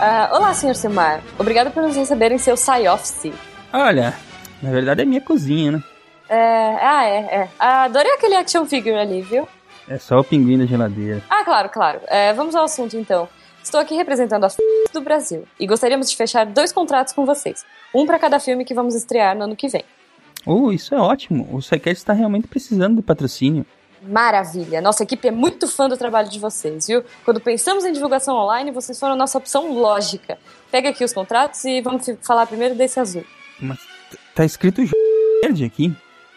Uh, olá, Sr. Silmar. Obrigado por nos receber em seu Sci-Office. Olha, na verdade é minha cozinha, né? É, ah, é, é. Adorei aquele action figure ali, viu? É só o pinguim da geladeira. Ah, claro, claro. É, vamos ao assunto então. Estou aqui representando a f... do Brasil e gostaríamos de fechar dois contratos com vocês. Um para cada filme que vamos estrear no ano que vem. Oh, isso é ótimo. O SciCast está realmente precisando de patrocínio. Maravilha! Nossa equipe é muito fã do trabalho de vocês, viu? Quando pensamos em divulgação online, vocês foram nossa opção lógica. Pega aqui os contratos e vamos falar primeiro desse azul. Mas tá escrito verde aqui.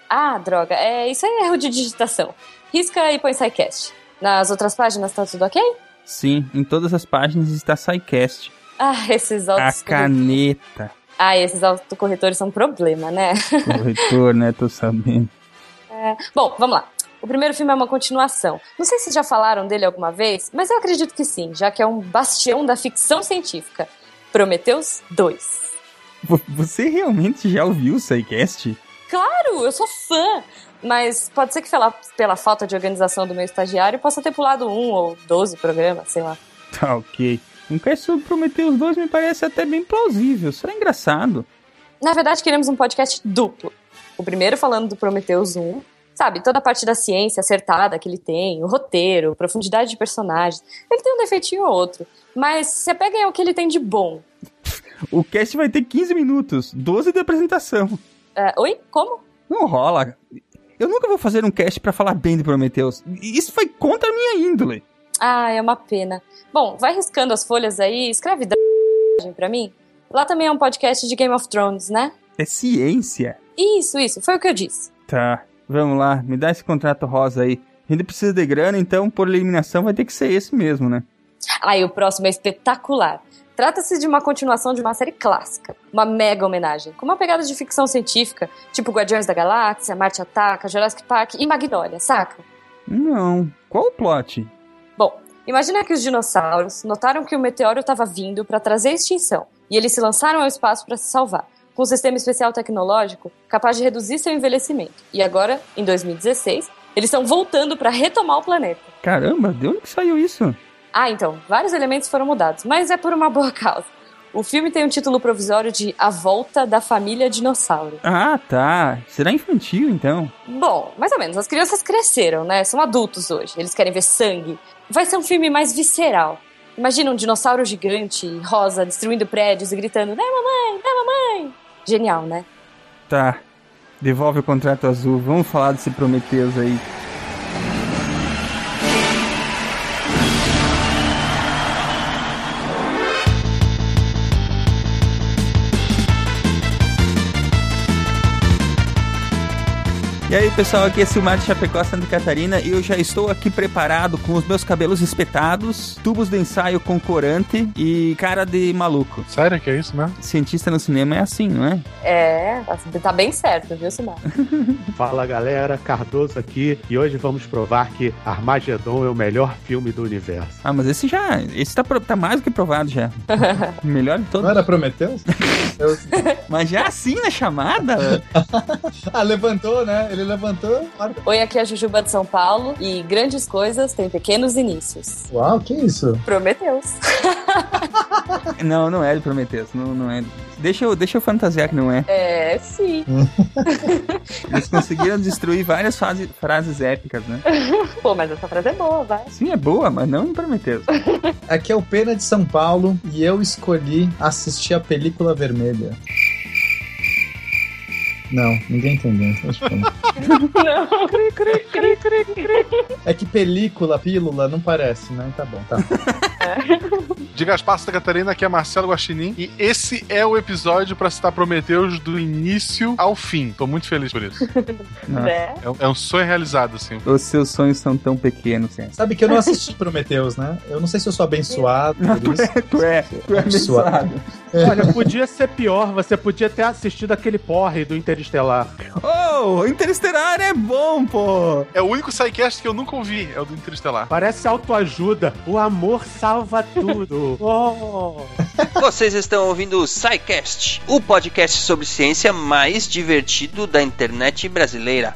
Ah, droga. É, isso é erro de digitação. Risca e põe SciCast. Nas outras páginas tá tudo ok? Sim, em todas as páginas está SciCast. Ah, esses autos... A caneta. Ah, esses autocorretores são um problema, né? Corretor, né? Tô sabendo. É... Bom, vamos lá. O primeiro filme é uma continuação. Não sei se já falaram dele alguma vez, mas eu acredito que sim, já que é um bastião da ficção científica. Prometheus 2. Você realmente já ouviu o SciCast? Claro, eu sou fã. Mas pode ser que pela, pela falta de organização do meu estagiário possa ter pulado um ou doze programas, sei lá. Tá ok. Um cast sobre Prometheus 2 me parece até bem plausível. Será engraçado. Na verdade, queremos um podcast duplo. O primeiro falando do Prometheus 1 sabe, toda a parte da ciência acertada que ele tem, o roteiro, profundidade de personagens. Ele tem um defeitinho ou outro, mas você pega em o que ele tem de bom. O cast vai ter 15 minutos, 12 de apresentação. Uh, oi? Como? Não rola. Eu nunca vou fazer um cast para falar bem de Prometheus. Isso foi contra a minha índole. Ah, é uma pena. Bom, vai riscando as folhas aí, escreve pra mim. Lá também é um podcast de Game of Thrones, né? É ciência. Isso, isso, foi o que eu disse. Tá. Vamos lá, me dá esse contrato rosa aí. A gente precisa de grana, então por eliminação vai ter que ser esse mesmo, né? Ah, e o próximo é espetacular. Trata-se de uma continuação de uma série clássica, uma mega homenagem, com uma pegada de ficção científica, tipo Guardiões da Galáxia, Marte Ataca, Jurassic Park e Magnolia, saca? Não. Qual o plot? Bom, imagina que os dinossauros notaram que o meteoro estava vindo para trazer extinção, e eles se lançaram ao espaço para se salvar com um sistema especial tecnológico capaz de reduzir seu envelhecimento. E agora, em 2016, eles estão voltando para retomar o planeta. Caramba, de onde que saiu isso? Ah, então, vários elementos foram mudados, mas é por uma boa causa. O filme tem um título provisório de A Volta da Família Dinossauro. Ah, tá. Será infantil, então? Bom, mais ou menos. As crianças cresceram, né? São adultos hoje. Eles querem ver sangue. Vai ser um filme mais visceral. Imagina um dinossauro gigante, rosa, destruindo prédios e gritando: Dá mamãe, dá mamãe! Genial, né? Tá. Devolve o contrato azul. Vamos falar desse Prometheus aí. E aí, pessoal, aqui é Silmar de Chapecó, Santa Catarina, e eu já estou aqui preparado com os meus cabelos espetados, tubos de ensaio com corante e cara de maluco. Sério que é isso mesmo? Cientista no cinema é assim, não é? É, tá bem certo, viu, Silmar? Fala, galera, Cardoso aqui, e hoje vamos provar que Armagedon é o melhor filme do universo. Ah, mas esse já, esse tá, tá mais do que provado já. melhor de todos. Não era Prometheus? Mas já assim na chamada? ah, levantou, né? Ele ele levantou. Oi, aqui é a Jujuba de São Paulo e grandes coisas têm pequenos inícios. Uau, que isso? Prometeus. não, não é de Prometeus. Não, não é. Deixa eu, deixa eu fantasiar que não é. É, sim. Eles conseguiram destruir várias fase, frases épicas, né? Pô, mas essa frase é boa, vai. Sim, é boa, mas não em Prometeus. Aqui é o Pena de São Paulo e eu escolhi assistir a película vermelha. Não, ninguém entendeu. não. Cri, cri, cri, cri, cri. É que película, pílula, não parece, né? Tá bom, tá. É. De Gaspar Santa Catarina, aqui é Marcelo Guaxinim. E esse é o episódio para citar Prometeus do início ao fim. Tô muito feliz por isso. É. é. um sonho realizado, assim. Os seus sonhos são tão pequenos, sim. Sabe que eu não assisti Prometeus, né? Eu não sei se eu sou abençoado. Não, tu, é, tu é, tu é abençoado. Olha, podia ser pior. Você podia ter assistido aquele porre do Interestelar. Oh! Interestelar é bom, pô! É o único sidecast que eu nunca ouvi, é o do Interestelar. Parece autoajuda. O amor salva tudo. oh. Vocês estão ouvindo o SciCast, o podcast sobre ciência mais divertido da internet brasileira.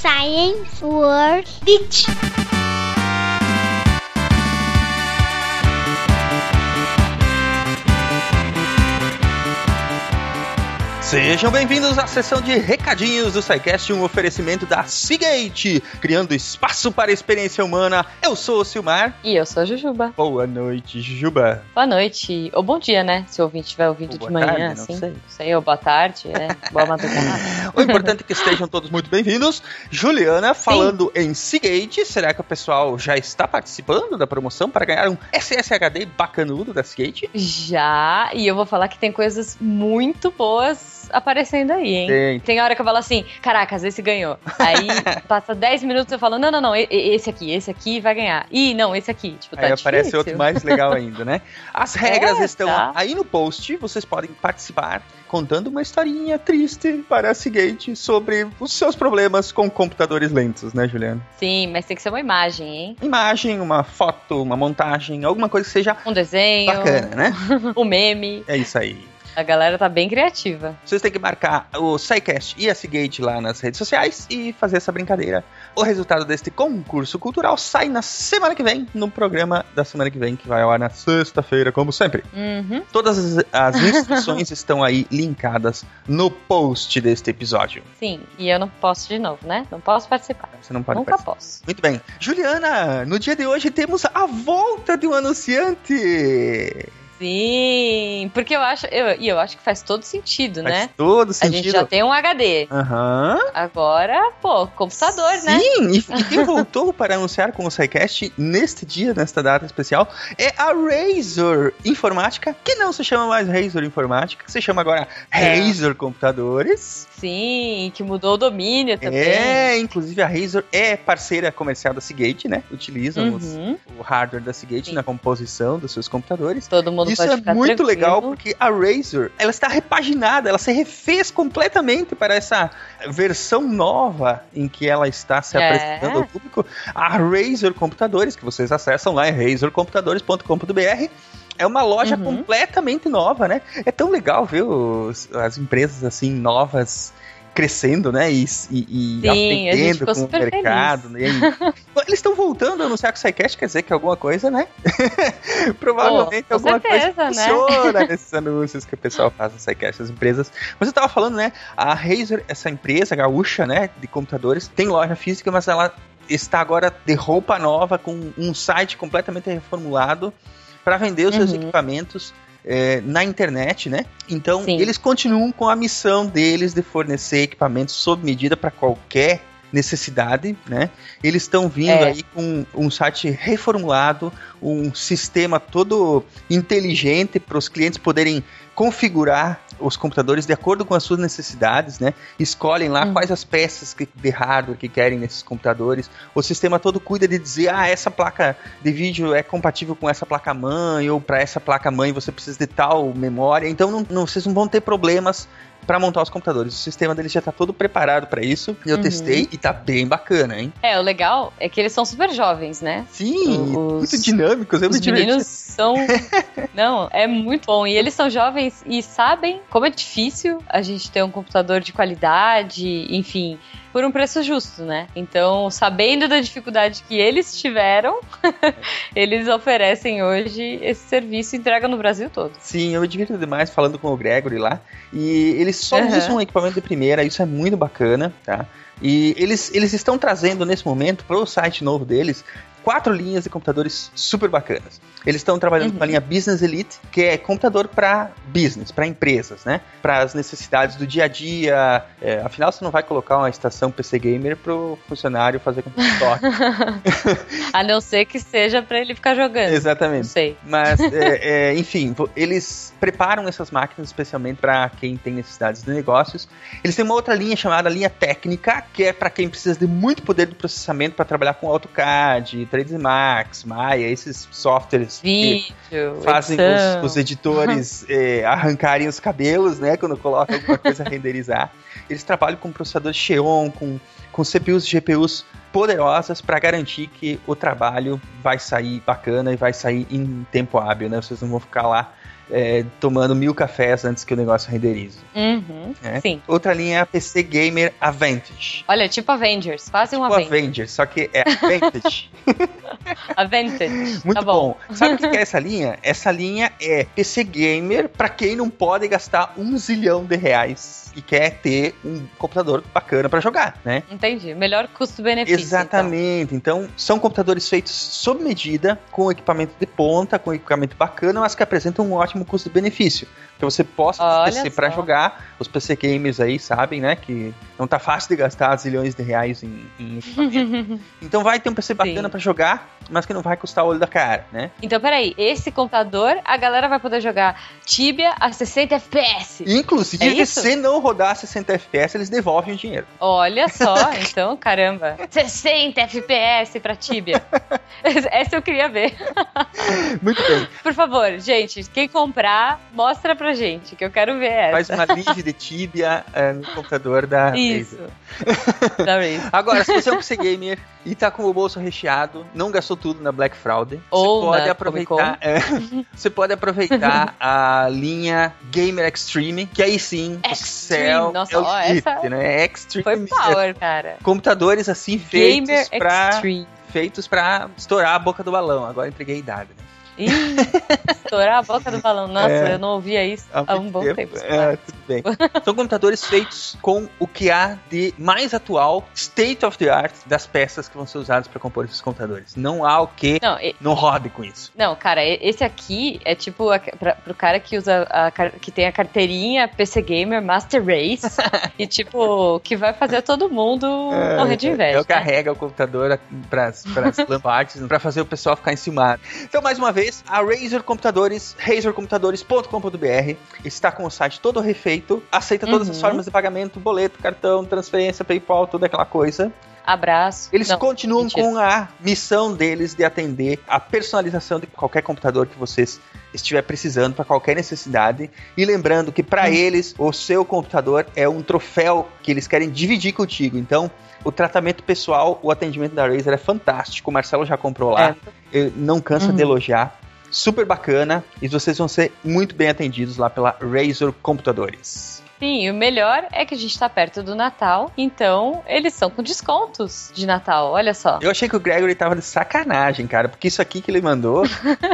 Science World Beach. Sejam bem-vindos à sessão de recadinhos do SciCast, um oferecimento da Seagate, criando espaço para a experiência humana. Eu sou o Silmar. E eu sou a Jujuba. Boa noite, Jujuba. Boa noite. Ou bom dia, né? Se o ouvinte estiver ouvindo de manhã, tarde, assim. Não sei. não sei. Ou boa tarde, é. Boa madrugada. o importante é que estejam todos muito bem-vindos. Juliana, falando Sim. em Seagate, será que o pessoal já está participando da promoção para ganhar um SSHD bacanudo da Seagate? Já, e eu vou falar que tem coisas muito boas aparecendo aí, hein? Tem. Tem hora que eu falo assim, caracas, esse ganhou. Aí passa 10 minutos eu falo, não, não, não, esse aqui, esse aqui vai ganhar. Ih, não, esse aqui. Tipo, tá aí difícil. aparece outro mais legal ainda, né? As regras é, estão tá. aí no post, vocês podem participar contando uma historinha triste para a Seagate sobre os seus problemas com computadores lentos, né, Juliana? Sim, mas tem que ser uma imagem, hein? Imagem, uma foto, uma montagem, alguma coisa que seja um desenho, bacana, né? um meme. É isso aí. A galera tá bem criativa. Vocês têm que marcar o SciCast e a Seagate lá nas redes sociais e fazer essa brincadeira. O resultado deste concurso cultural sai na semana que vem, no programa da semana que vem, que vai ao ar na sexta-feira, como sempre. Uhum. Todas as, as instruções estão aí linkadas no post deste episódio. Sim, e eu não posso de novo, né? Não posso participar. Você não pode Nunca participar. posso. Muito bem. Juliana, no dia de hoje temos a volta de um anunciante. Sim, porque eu acho, eu, e eu acho que faz todo sentido, faz né? Todo sentido. A gente já tem um HD. Aham. Uhum. Agora, pô, computador, Sim, né? Sim, e, e quem voltou para anunciar com o SciCast neste dia, nesta data especial, é a Razer Informática, que não se chama mais Razer Informática, que se chama agora é. Razer Computadores. Sim, que mudou o domínio também. É, inclusive a Razer é parceira comercial da Seagate, né? Utilizam uhum. os, o hardware da Seagate Sim. na composição dos seus computadores. Todo mundo Isso é muito tranquilo. legal porque a Razer, ela está repaginada, ela se refez completamente para essa versão nova em que ela está se é. apresentando ao público. A Razer Computadores, que vocês acessam lá, é razercomputadores.com.br é uma loja uhum. completamente nova, né? É tão legal ver os, as empresas assim novas crescendo, né? E, e, e aprendendo com o mercado. Né? Eles estão voltando a anunciar que o SciCast quer dizer que alguma coisa, né? Provavelmente Pô, alguma certeza, coisa né? funciona nesses anúncios que o pessoal faz no SciCast, as empresas. Mas eu tava falando, né? A Razer, essa empresa gaúcha, né? De computadores, tem loja física, mas ela está agora de roupa nova, com um site completamente reformulado para vender os seus uhum. equipamentos é, na internet, né? Então, Sim. eles continuam com a missão deles de fornecer equipamentos sob medida para qualquer necessidade, né? Eles estão vindo é. aí com um site reformulado, um sistema todo inteligente para os clientes poderem configurar os computadores de acordo com as suas necessidades, né? Escolhem lá hum. quais as peças que, de hardware que querem nesses computadores. O sistema todo cuida de dizer, ah, essa placa de vídeo é compatível com essa placa mãe ou para essa placa mãe você precisa de tal memória. Então não, não, vocês não vão ter problemas para montar os computadores. O sistema deles já tá todo preparado para isso. Eu uhum. testei e tá bem bacana, hein? É, o legal é que eles são super jovens, né? Sim, os, muito dinâmicos. Eu os meninos são... Não, é muito bom. E eles são jovens e sabem como é difícil a gente ter um computador de qualidade, enfim por um preço justo, né? Então, sabendo da dificuldade que eles tiveram, eles oferecem hoje esse serviço e entregam no Brasil todo. Sim, eu me divirto demais falando com o Gregory lá. E eles só uhum. usam um equipamento de primeira, isso é muito bacana, tá? E eles, eles estão trazendo nesse momento para o site novo deles quatro linhas de computadores super bacanas. Eles estão trabalhando uhum. com a linha Business Elite, que é computador para business, para empresas, né? Para as necessidades do dia a dia. É, afinal, você não vai colocar uma estação PC Gamer para o funcionário fazer computador. a não ser que seja para ele ficar jogando. Exatamente. Não sei. Mas, é, é, enfim, eles preparam essas máquinas especialmente para quem tem necessidades de negócios. Eles têm uma outra linha chamada linha técnica, que é para quem precisa de muito poder de processamento para trabalhar com AutoCAD, Max, Maya, esses softwares Vídeo, que fazem os, os, editores eh, arrancarem os cabelos, né, quando colocam alguma coisa a renderizar. Eles trabalham com processadores Xeon, com, com CPUs e GPUs poderosas para garantir que o trabalho vai sair bacana e vai sair em tempo hábil, né? Vocês não vão ficar lá é, tomando mil cafés antes que o negócio renderize. Uhum, é. Sim. Outra linha é a PC Gamer Advantage. Olha, tipo Avengers, quase um tipo Avengers. Avengers, só que é Advantage. Advantage. Muito tá bom. bom. Sabe o que é essa linha? Essa linha é PC Gamer para quem não pode gastar um zilhão de reais e quer ter um computador bacana para jogar, né? Entendi. Melhor custo-benefício. Exatamente. Então. então. são computadores feitos sob medida, com equipamento de ponta, com equipamento bacana, mas que apresentam um ótimo custo-benefício que você possa PC para jogar. Os PC gamers aí sabem, né, que não tá fácil de gastar zilhões de reais em, em equipamento. então vai ter um PC bacana para jogar, mas que não vai custar o olho da cara, né? Então, peraí, esse computador, a galera vai poder jogar Tibia a 60 FPS. Inclusive, é se não rodar a 60 FPS, eles devolvem o dinheiro. Olha só, então, caramba. 60 FPS pra Tibia. Essa eu queria ver. Muito bem. Por favor, gente, quem comprar, mostra pra gente, que eu quero ver essa. Faz uma live de tíbia é, no computador da Isso. da Razer. Agora, se você é um PC gamer e tá com o bolso recheado, não gastou tudo na Black Friday, Ou você pode aproveitar. É, você pode aproveitar a linha Gamer Extreme, que aí sim, Extreme. o céu Nossa, é o ó, essa né? É Extreme. Foi power, cara. Computadores assim feitos Gamer pra. Extreme. Feitos pra estourar a boca do balão. Agora entreguei idade, né? Ih, estourar a boca do balão. Nossa, é, eu não ouvia isso há um bom tempo. tempo é, tudo bem. São computadores feitos com o que há de mais atual, state of the art, das peças que vão ser usadas para compor esses computadores. Não há o que não, e, não rode com isso. Não, cara, esse aqui é tipo a, pra, pro cara que usa a, que tem a carteirinha PC Gamer Master Race e tipo, que vai fazer todo mundo é, morrer de inveja. Eu né? carrego o computador para as lampartes para fazer o pessoal ficar enciumado. Então, mais uma vez, vez, a Razer Computadores, razercomputadores.com.br, está com o site todo refeito, aceita todas uhum. as formas de pagamento, boleto, cartão, transferência, PayPal, toda aquela coisa. Abraço. Eles Não, continuam mentira. com a missão deles de atender a personalização de qualquer computador que vocês estiver precisando para qualquer necessidade. E lembrando que para hum. eles o seu computador é um troféu que eles querem dividir contigo. Então, o tratamento pessoal, o atendimento da Razer é fantástico. O Marcelo já comprou lá. É. não cansa uhum. de elogiar. Super bacana. E vocês vão ser muito bem atendidos lá pela Razer Computadores. Sim, o melhor é que a gente tá perto do Natal, então eles são com descontos de Natal, olha só. Eu achei que o Gregory tava de sacanagem, cara, porque isso aqui que ele mandou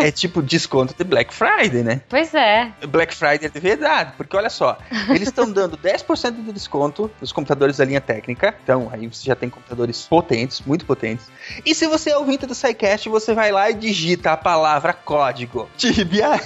é tipo desconto de Black Friday, né? Pois é. Black Friday é de verdade, porque olha só, eles estão dando 10% de desconto nos computadores da linha técnica, então aí você já tem computadores potentes, muito potentes. E se você é ouvinte do SciCast, você vai lá e digita a palavra código Tibia.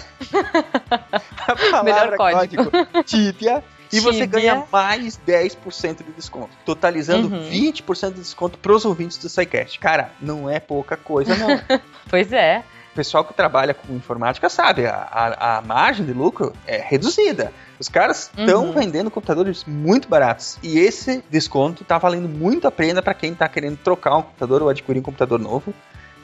a palavra Melhor código. código Tibia e você ganha mais 10% de desconto, totalizando uhum. 20% de desconto para os ouvintes do SciCast. Cara, não é pouca coisa, não. pois é. O pessoal que trabalha com informática sabe, a, a, a margem de lucro é reduzida. Os caras estão uhum. vendendo computadores muito baratos. E esse desconto está valendo muito a pena para quem está querendo trocar um computador ou adquirir um computador novo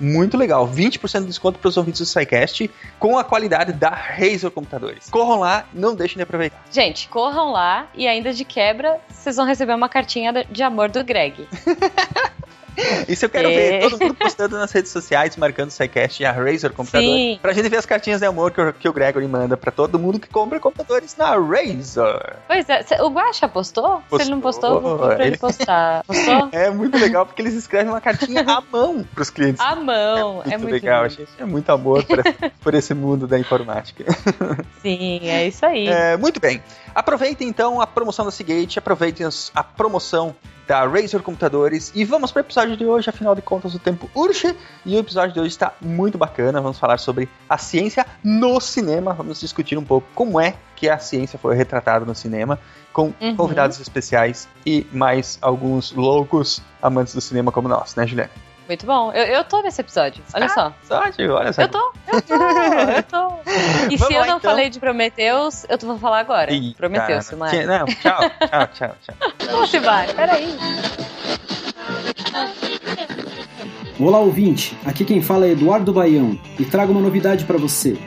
muito legal. 20% de desconto para os ouvintes do SciCast com a qualidade da Razer Computadores. Corram lá, não deixem de aproveitar. Gente, corram lá e ainda de quebra, vocês vão receber uma cartinha de amor do Greg. Isso eu quero é. ver todo mundo postando nas redes sociais, marcando o SciCast e a Razer Computador. Sim. Pra gente ver as cartinhas de amor que o, que o Gregory manda pra todo mundo que compra computadores na Razer. Pois é, o Guaxa postou? postou? Se ele não postou, vou pra ele, postar. Postou? É muito legal porque eles escrevem uma cartinha à mão pros clientes. À mão, é muito, é muito legal. Gente. É muito amor por, por esse mundo da informática. Sim, é isso aí. É, muito bem. Aproveitem então a promoção da Seagate, aproveitem a promoção da Razer Computadores. E vamos para o episódio de hoje, afinal de contas o tempo urge e o episódio de hoje está muito bacana. Vamos falar sobre a ciência no cinema, vamos discutir um pouco como é que a ciência foi retratada no cinema, com uhum. convidados especiais e mais alguns loucos amantes do cinema como nós, né, Juliana? Muito bom. Eu, eu tô nesse episódio. Olha ah, só. Episódio, olha só. Eu tô, eu tô, eu tô. E Vamos se eu não então. falei de Prometheus, eu vou falar agora. Ih, Prometheus, Silmar. Não, tchau, tchau, tchau, tchau. Não, Silmar, peraí. Olá ouvinte, aqui quem fala é Eduardo Baião e trago uma novidade para você.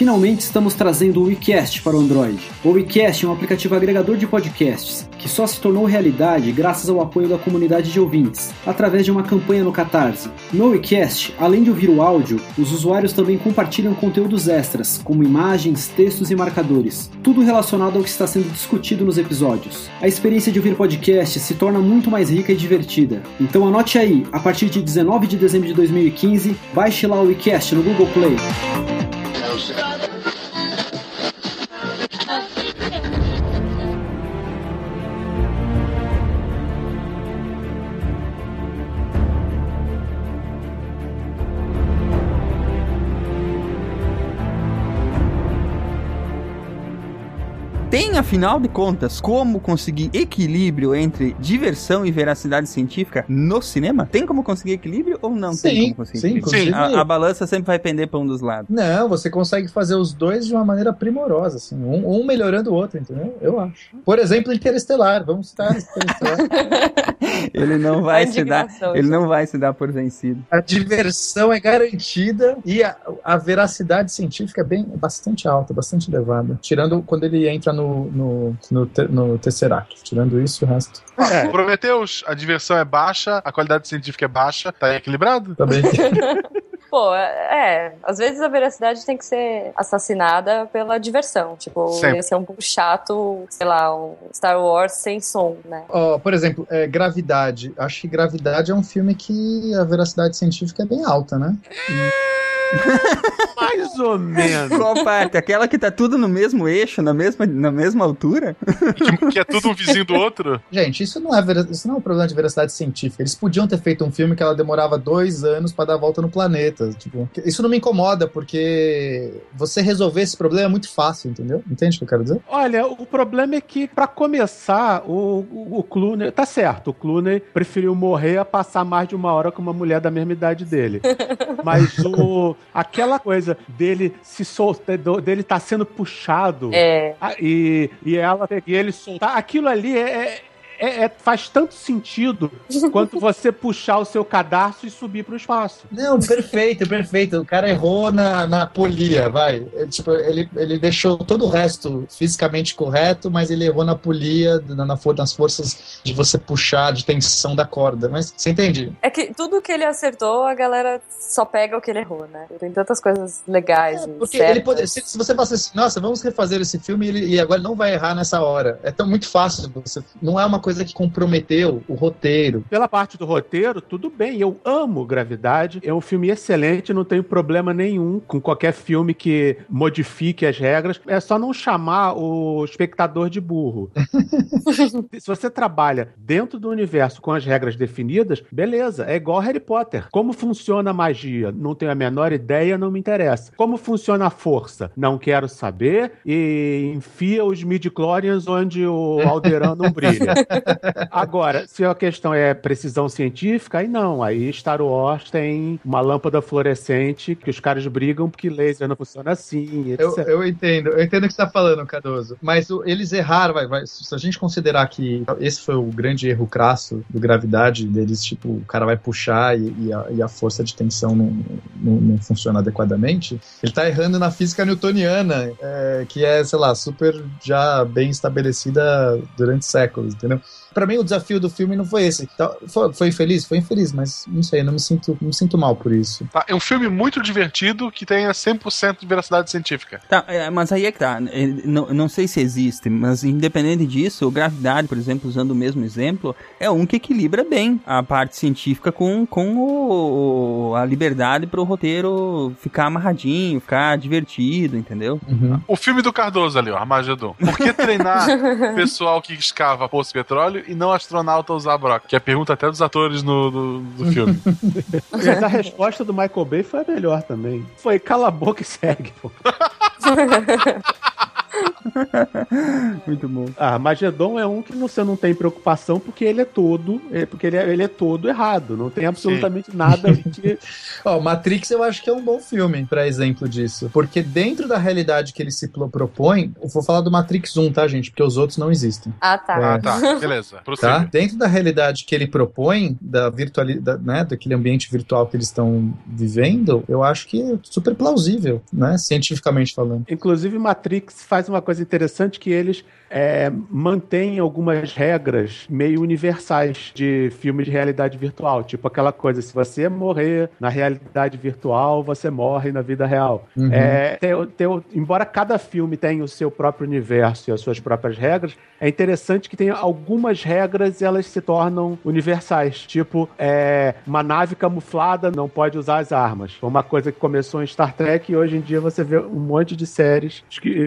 Finalmente estamos trazendo o WeCast para o Android. O WeCast é um aplicativo agregador de podcasts que só se tornou realidade graças ao apoio da comunidade de ouvintes, através de uma campanha no Catarse. No WeCast, além de ouvir o áudio, os usuários também compartilham conteúdos extras, como imagens, textos e marcadores, tudo relacionado ao que está sendo discutido nos episódios. A experiência de ouvir podcast se torna muito mais rica e divertida. Então anote aí, a partir de 19 de dezembro de 2015, baixe lá o WeCast no Google Play. Russia. Tem, afinal de contas, como conseguir equilíbrio entre diversão e veracidade científica no cinema? Tem como conseguir equilíbrio ou não sim, tem como conseguir? Sim, sim. A, a, balança sempre vai pender para um dos lados. Não, você consegue fazer os dois de uma maneira primorosa, assim, um, um melhorando o outro, entendeu? Eu acho. Por exemplo, Interestelar. Vamos citar Interestelar. ele não vai se dar, ele não vai se dar por vencido. A diversão é garantida e a, a veracidade científica é bem bastante alta, bastante elevada. Tirando quando ele entra no no, no, no, no Tesseract. Tirando isso, o resto. É. Prometeus, a diversão é baixa, a qualidade científica é baixa, tá equilibrado? Também. Pô, é, às vezes a veracidade tem que ser assassinada pela diversão. Tipo, Sempre. ia ser um pouco chato, sei lá, um Star Wars sem som, né? Oh, por exemplo, é, Gravidade. Acho que Gravidade é um filme que a veracidade científica é bem alta, né? Mais ou menos. Qual parte? Aquela que tá tudo no mesmo eixo, na mesma, na mesma altura? Que, que é tudo um vizinho do outro? Gente, isso não, é isso não é um problema de veracidade científica. Eles podiam ter feito um filme que ela demorava dois anos para dar a volta no planeta. Tipo, isso não me incomoda, porque você resolver esse problema é muito fácil, entendeu? Entende o que eu quero dizer? Olha, o problema é que, para começar, o, o, o Clooney. Tá certo, o Clooney preferiu morrer a passar mais de uma hora com uma mulher da mesma idade dele. Mas o aquela coisa dele se soltar, dele tá sendo puxado é. e, e ela e ele soltar, aquilo ali é, é é, faz tanto sentido quanto você puxar o seu cadarço e subir para o espaço. Não, perfeito, perfeito. O cara errou na, na polia, vai. Ele, tipo, ele, ele deixou todo o resto fisicamente correto, mas ele errou na polia, na, na, nas forças de você puxar, de tensão da corda. Mas você entende? É que tudo que ele acertou, a galera só pega o que ele errou, né? Tem tantas coisas legais. É, porque ele pode, se, se, você fala assim, nossa, vamos refazer esse filme e, ele, e agora não vai errar nessa hora. É tão muito fácil. Você, não é uma coisa coisa que comprometeu o roteiro. Pela parte do roteiro, tudo bem. Eu amo Gravidade. É um filme excelente, não tenho problema nenhum com qualquer filme que modifique as regras. É só não chamar o espectador de burro. Se você trabalha dentro do universo com as regras definidas, beleza, é igual Harry Potter. Como funciona a magia? Não tenho a menor ideia, não me interessa. Como funciona a força? Não quero saber e enfia os midi-chlorians onde o Alderan não brilha. Agora, se a questão é precisão científica, aí não. Aí Star Wars tem uma lâmpada fluorescente que os caras brigam porque laser não funciona assim. Eu, eu, entendo, eu entendo o que você está falando, Cardoso. Mas o, eles erraram, vai, vai, se a gente considerar que esse foi o grande erro crasso do gravidade deles, tipo, o cara vai puxar e, e, a, e a, força de tensão não, não, não, funciona adequadamente, ele está errando na física newtoniana, é, que é, sei lá, super já bem estabelecida durante séculos, entendeu? Dios. Para mim, o desafio do filme não foi esse. Então, foi, foi infeliz? Foi infeliz, mas não sei, não me sinto, não me sinto mal por isso. Tá, é um filme muito divertido que tenha 100% de veracidade científica. Tá, é, mas aí é que tá. É, não, não sei se existe, mas independente disso, o Gravidade, por exemplo, usando o mesmo exemplo, é um que equilibra bem a parte científica com, com o, a liberdade para o roteiro ficar amarradinho, ficar divertido, entendeu? Uhum. O filme do Cardoso ali, ó, Armagedon. Por que treinar pessoal que escava poço de petróleo e não astronauta usar broca? Que é a pergunta até dos atores no, do, do filme. Mas a resposta do Michael Bay foi a melhor também. Foi cala a boca e segue, pô. Muito bom. Ah, Magedon é um que você não tem preocupação porque ele é todo, é, porque ele é, ele é todo errado. Não tem absolutamente Sim. nada que. Ó, Matrix eu acho que é um bom filme para exemplo disso, porque dentro da realidade que ele se propõe, eu vou falar do Matrix 1, tá, gente? Porque os outros não existem. Ah, tá. É, ah, tá. Beleza. Tá? Dentro da realidade que ele propõe, da virtualidade, né, daquele ambiente virtual que eles estão vivendo, eu acho que é super plausível, né, cientificamente falando. Inclusive, Matrix faz uma coisa interessante que eles é, mantêm algumas regras meio universais de filme de realidade virtual. Tipo aquela coisa, se você morrer na realidade virtual, você morre na vida real. Uhum. É, tem, tem, embora cada filme tenha o seu próprio universo e as suas próprias regras, é interessante que tem algumas regras elas se tornam universais. Tipo, é, uma nave camuflada não pode usar as armas. Foi uma coisa que começou em Star Trek e hoje em dia você vê um monte de séries,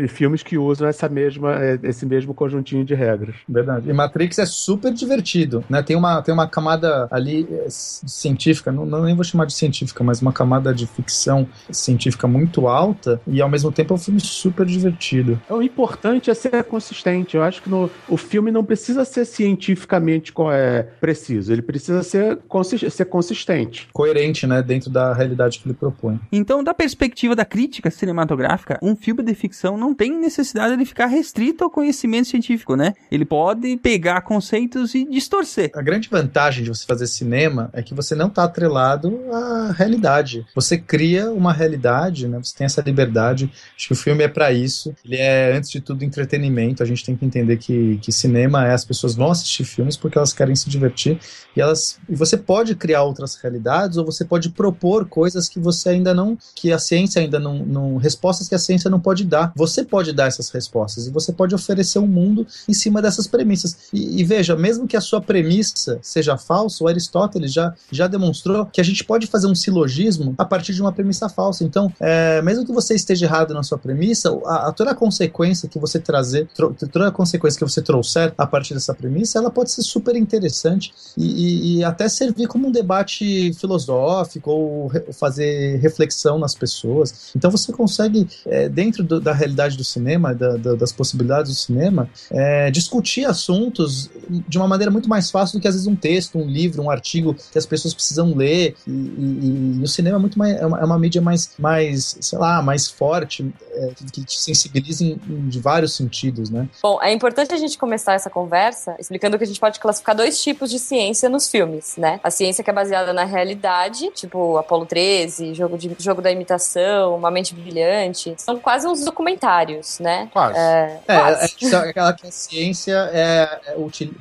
filmes que usam essa mesma, é, esse mesmo conjuntinho de regras. Verdade. E Matrix é super divertido, né? Tem uma, tem uma camada ali é, científica, não, não nem vou chamar de científica, mas uma camada de ficção científica muito alta e ao mesmo tempo é um filme super divertido. É, o importante é ser consistente. Eu acho que no, o filme não precisa ser cientificamente é, preciso, ele precisa ser, consist, ser consistente. Coerente, né? Dentro da realidade que ele propõe. Então, da perspectiva da crítica cinematográfica, um filme de ficção não tem necessidade de ficar restrito ao conhecimento conhecimento científico, né? Ele pode pegar conceitos e distorcer. A grande vantagem de você fazer cinema é que você não está atrelado à realidade. Você cria uma realidade, né? Você tem essa liberdade. Acho que o filme é para isso. Ele é, antes de tudo, entretenimento. A gente tem que entender que, que cinema é as pessoas vão assistir filmes porque elas querem se divertir e elas e você pode criar outras realidades ou você pode propor coisas que você ainda não, que a ciência ainda não, não respostas que a ciência não pode dar. Você pode dar essas respostas e você pode oferecer um mundo em cima dessas premissas. E, e, veja, mesmo que a sua premissa seja falsa, o Aristóteles já, já demonstrou que a gente pode fazer um silogismo a partir de uma premissa falsa. Então, é, mesmo que você esteja errado na sua premissa, a, a toda a consequência que você trazer, tro, toda a consequência que você trouxer a partir dessa premissa, ela pode ser super interessante e, e, e até servir como um debate filosófico ou re, fazer reflexão nas pessoas. Então, você consegue, é, dentro do, da realidade do cinema, da, da, das possibilidades do cinema, é, discutir assuntos de uma maneira muito mais fácil do que às vezes um texto, um livro, um artigo que as pessoas precisam ler. E, e, e o cinema é muito mais, é uma, é uma, mídia mais, mais, sei lá, mais forte, é, que te sensibiliza em, em, de vários sentidos, né? Bom, é importante a gente começar essa conversa explicando que a gente pode classificar dois tipos de ciência nos filmes, né? A ciência que é baseada na realidade, tipo Apolo 13, jogo, de, jogo da imitação, Uma Mente Brilhante, são quase uns documentários, né? Quase. É, é, quase. É, é aquela que a ciência é, é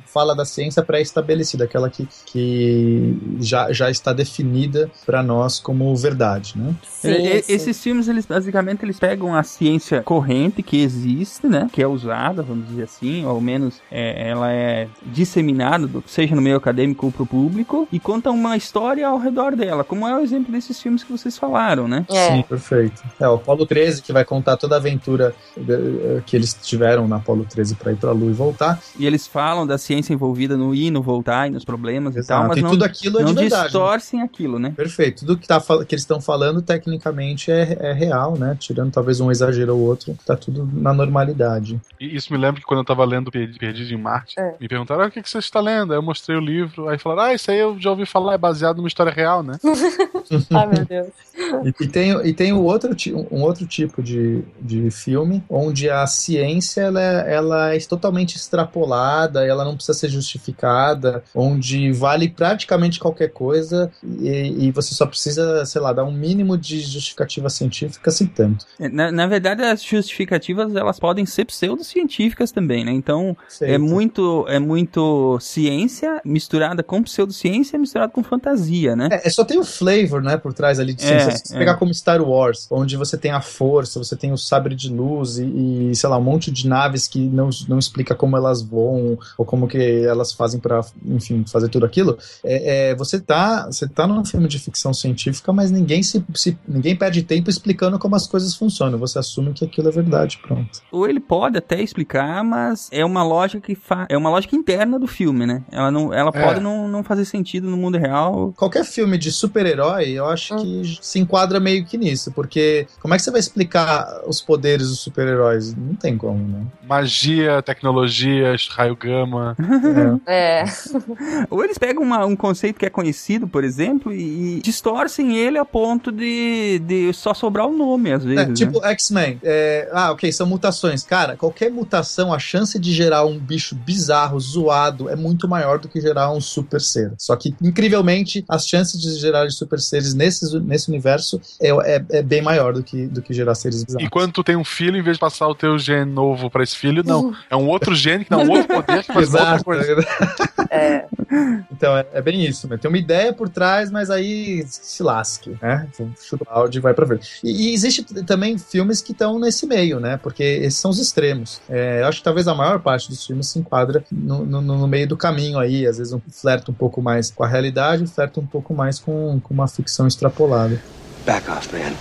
fala da ciência pré-estabelecida, aquela que, que já, já está definida para nós como verdade, né? Sim, sim. Esses filmes, eles basicamente eles pegam a ciência corrente que existe, né? Que é usada, vamos dizer assim, ou ao menos é, ela é disseminada, seja no meio acadêmico ou para o público, e conta uma história ao redor dela, como é o exemplo desses filmes que vocês falaram, né? É. Sim, perfeito. É, o Apolo 13, que vai contar toda a aventura que eles tiveram na Apolo 13 para ir para a Lua e voltar. E eles falam da ciência envolvida no ir, no voltar e nos problemas Exato. e tal, mas e não, tudo aquilo é não de verdade, distorcem né? aquilo, né? Perfeito. Tudo que, tá, que eles estão falando tecnicamente é, é, real, né? Tirando talvez um exagero ou outro, tá tudo na normalidade. E isso me lembra que quando eu tava lendo Perdido em Marte, é. me perguntaram ah, o que, que você está lendo? Aí eu mostrei o livro, aí falaram, ah, isso aí eu já ouvi falar, é baseado numa história real, né? Ai, meu Deus. E, e, tem, e tem um outro, um outro tipo de, de filme onde a ciência ela é, ela é totalmente extrapolada, ela não precisa ser justificada, onde vale praticamente qualquer coisa e, e você só precisa, sei lá, dar um mínimo de justificativa científica, assim tanto. É, na, na verdade, as justificativas elas podem ser pseudocientíficas também, né? Então é muito, é muito ciência misturada com pseudociência misturada com fantasia, né? É, é só tem o flavor, né, por trás ali de ciência. É, Se você pegar é. como Star Wars, onde você tem a força, você tem o sabre de luz e, e sei lá, um monte de naves que não, não explica como elas voam ou como que elas fazem para, enfim, fazer tudo aquilo. É, é, você tá, você tá num filme de ficção científica, mas ninguém se, se, ninguém perde tempo explicando como as coisas funcionam. Você assume que aquilo é verdade, pronto. Ou ele pode até explicar, mas é uma lógica que fa... é uma lógica interna do filme, né? Ela não, ela é. pode não, não fazer sentido no mundo real. Qualquer filme de super-herói, eu acho hum. que se enquadra meio que nisso, porque como é que você vai explicar os poderes do super-herói? super-heróis. Não tem como, né? Magia, tecnologias, raio gama. É. é. Ou eles pegam uma, um conceito que é conhecido, por exemplo, e distorcem ele a ponto de, de só sobrar o nome, às vezes. É, tipo né? X-Men. É, ah, ok, são mutações. Cara, qualquer mutação, a chance de gerar um bicho bizarro, zoado, é muito maior do que gerar um super ser. Só que, incrivelmente, as chances de gerar super seres nesse, nesse universo é, é, é, bem maior do que, do que gerar seres bizarros. E quando tu tem um filho, em vez de passar o teu gene novo para esse filho, não. É um outro gene que dá um outro poder que faz Exato. outra coisa. É. Então, é, é, bem isso. Né? Tem uma ideia por trás, mas aí se lasque, né? Chuta o áudio e vai pra ver. E, e existe também filmes que estão nesse meio, né? Porque esses são os extremos. É, eu acho que talvez a maior parte dos filmes se enquadra no, no, no meio do caminho aí. Às vezes um, flerta um pouco mais com a realidade, flerta um pouco mais com, com uma ficção extrapolada. Back off, man.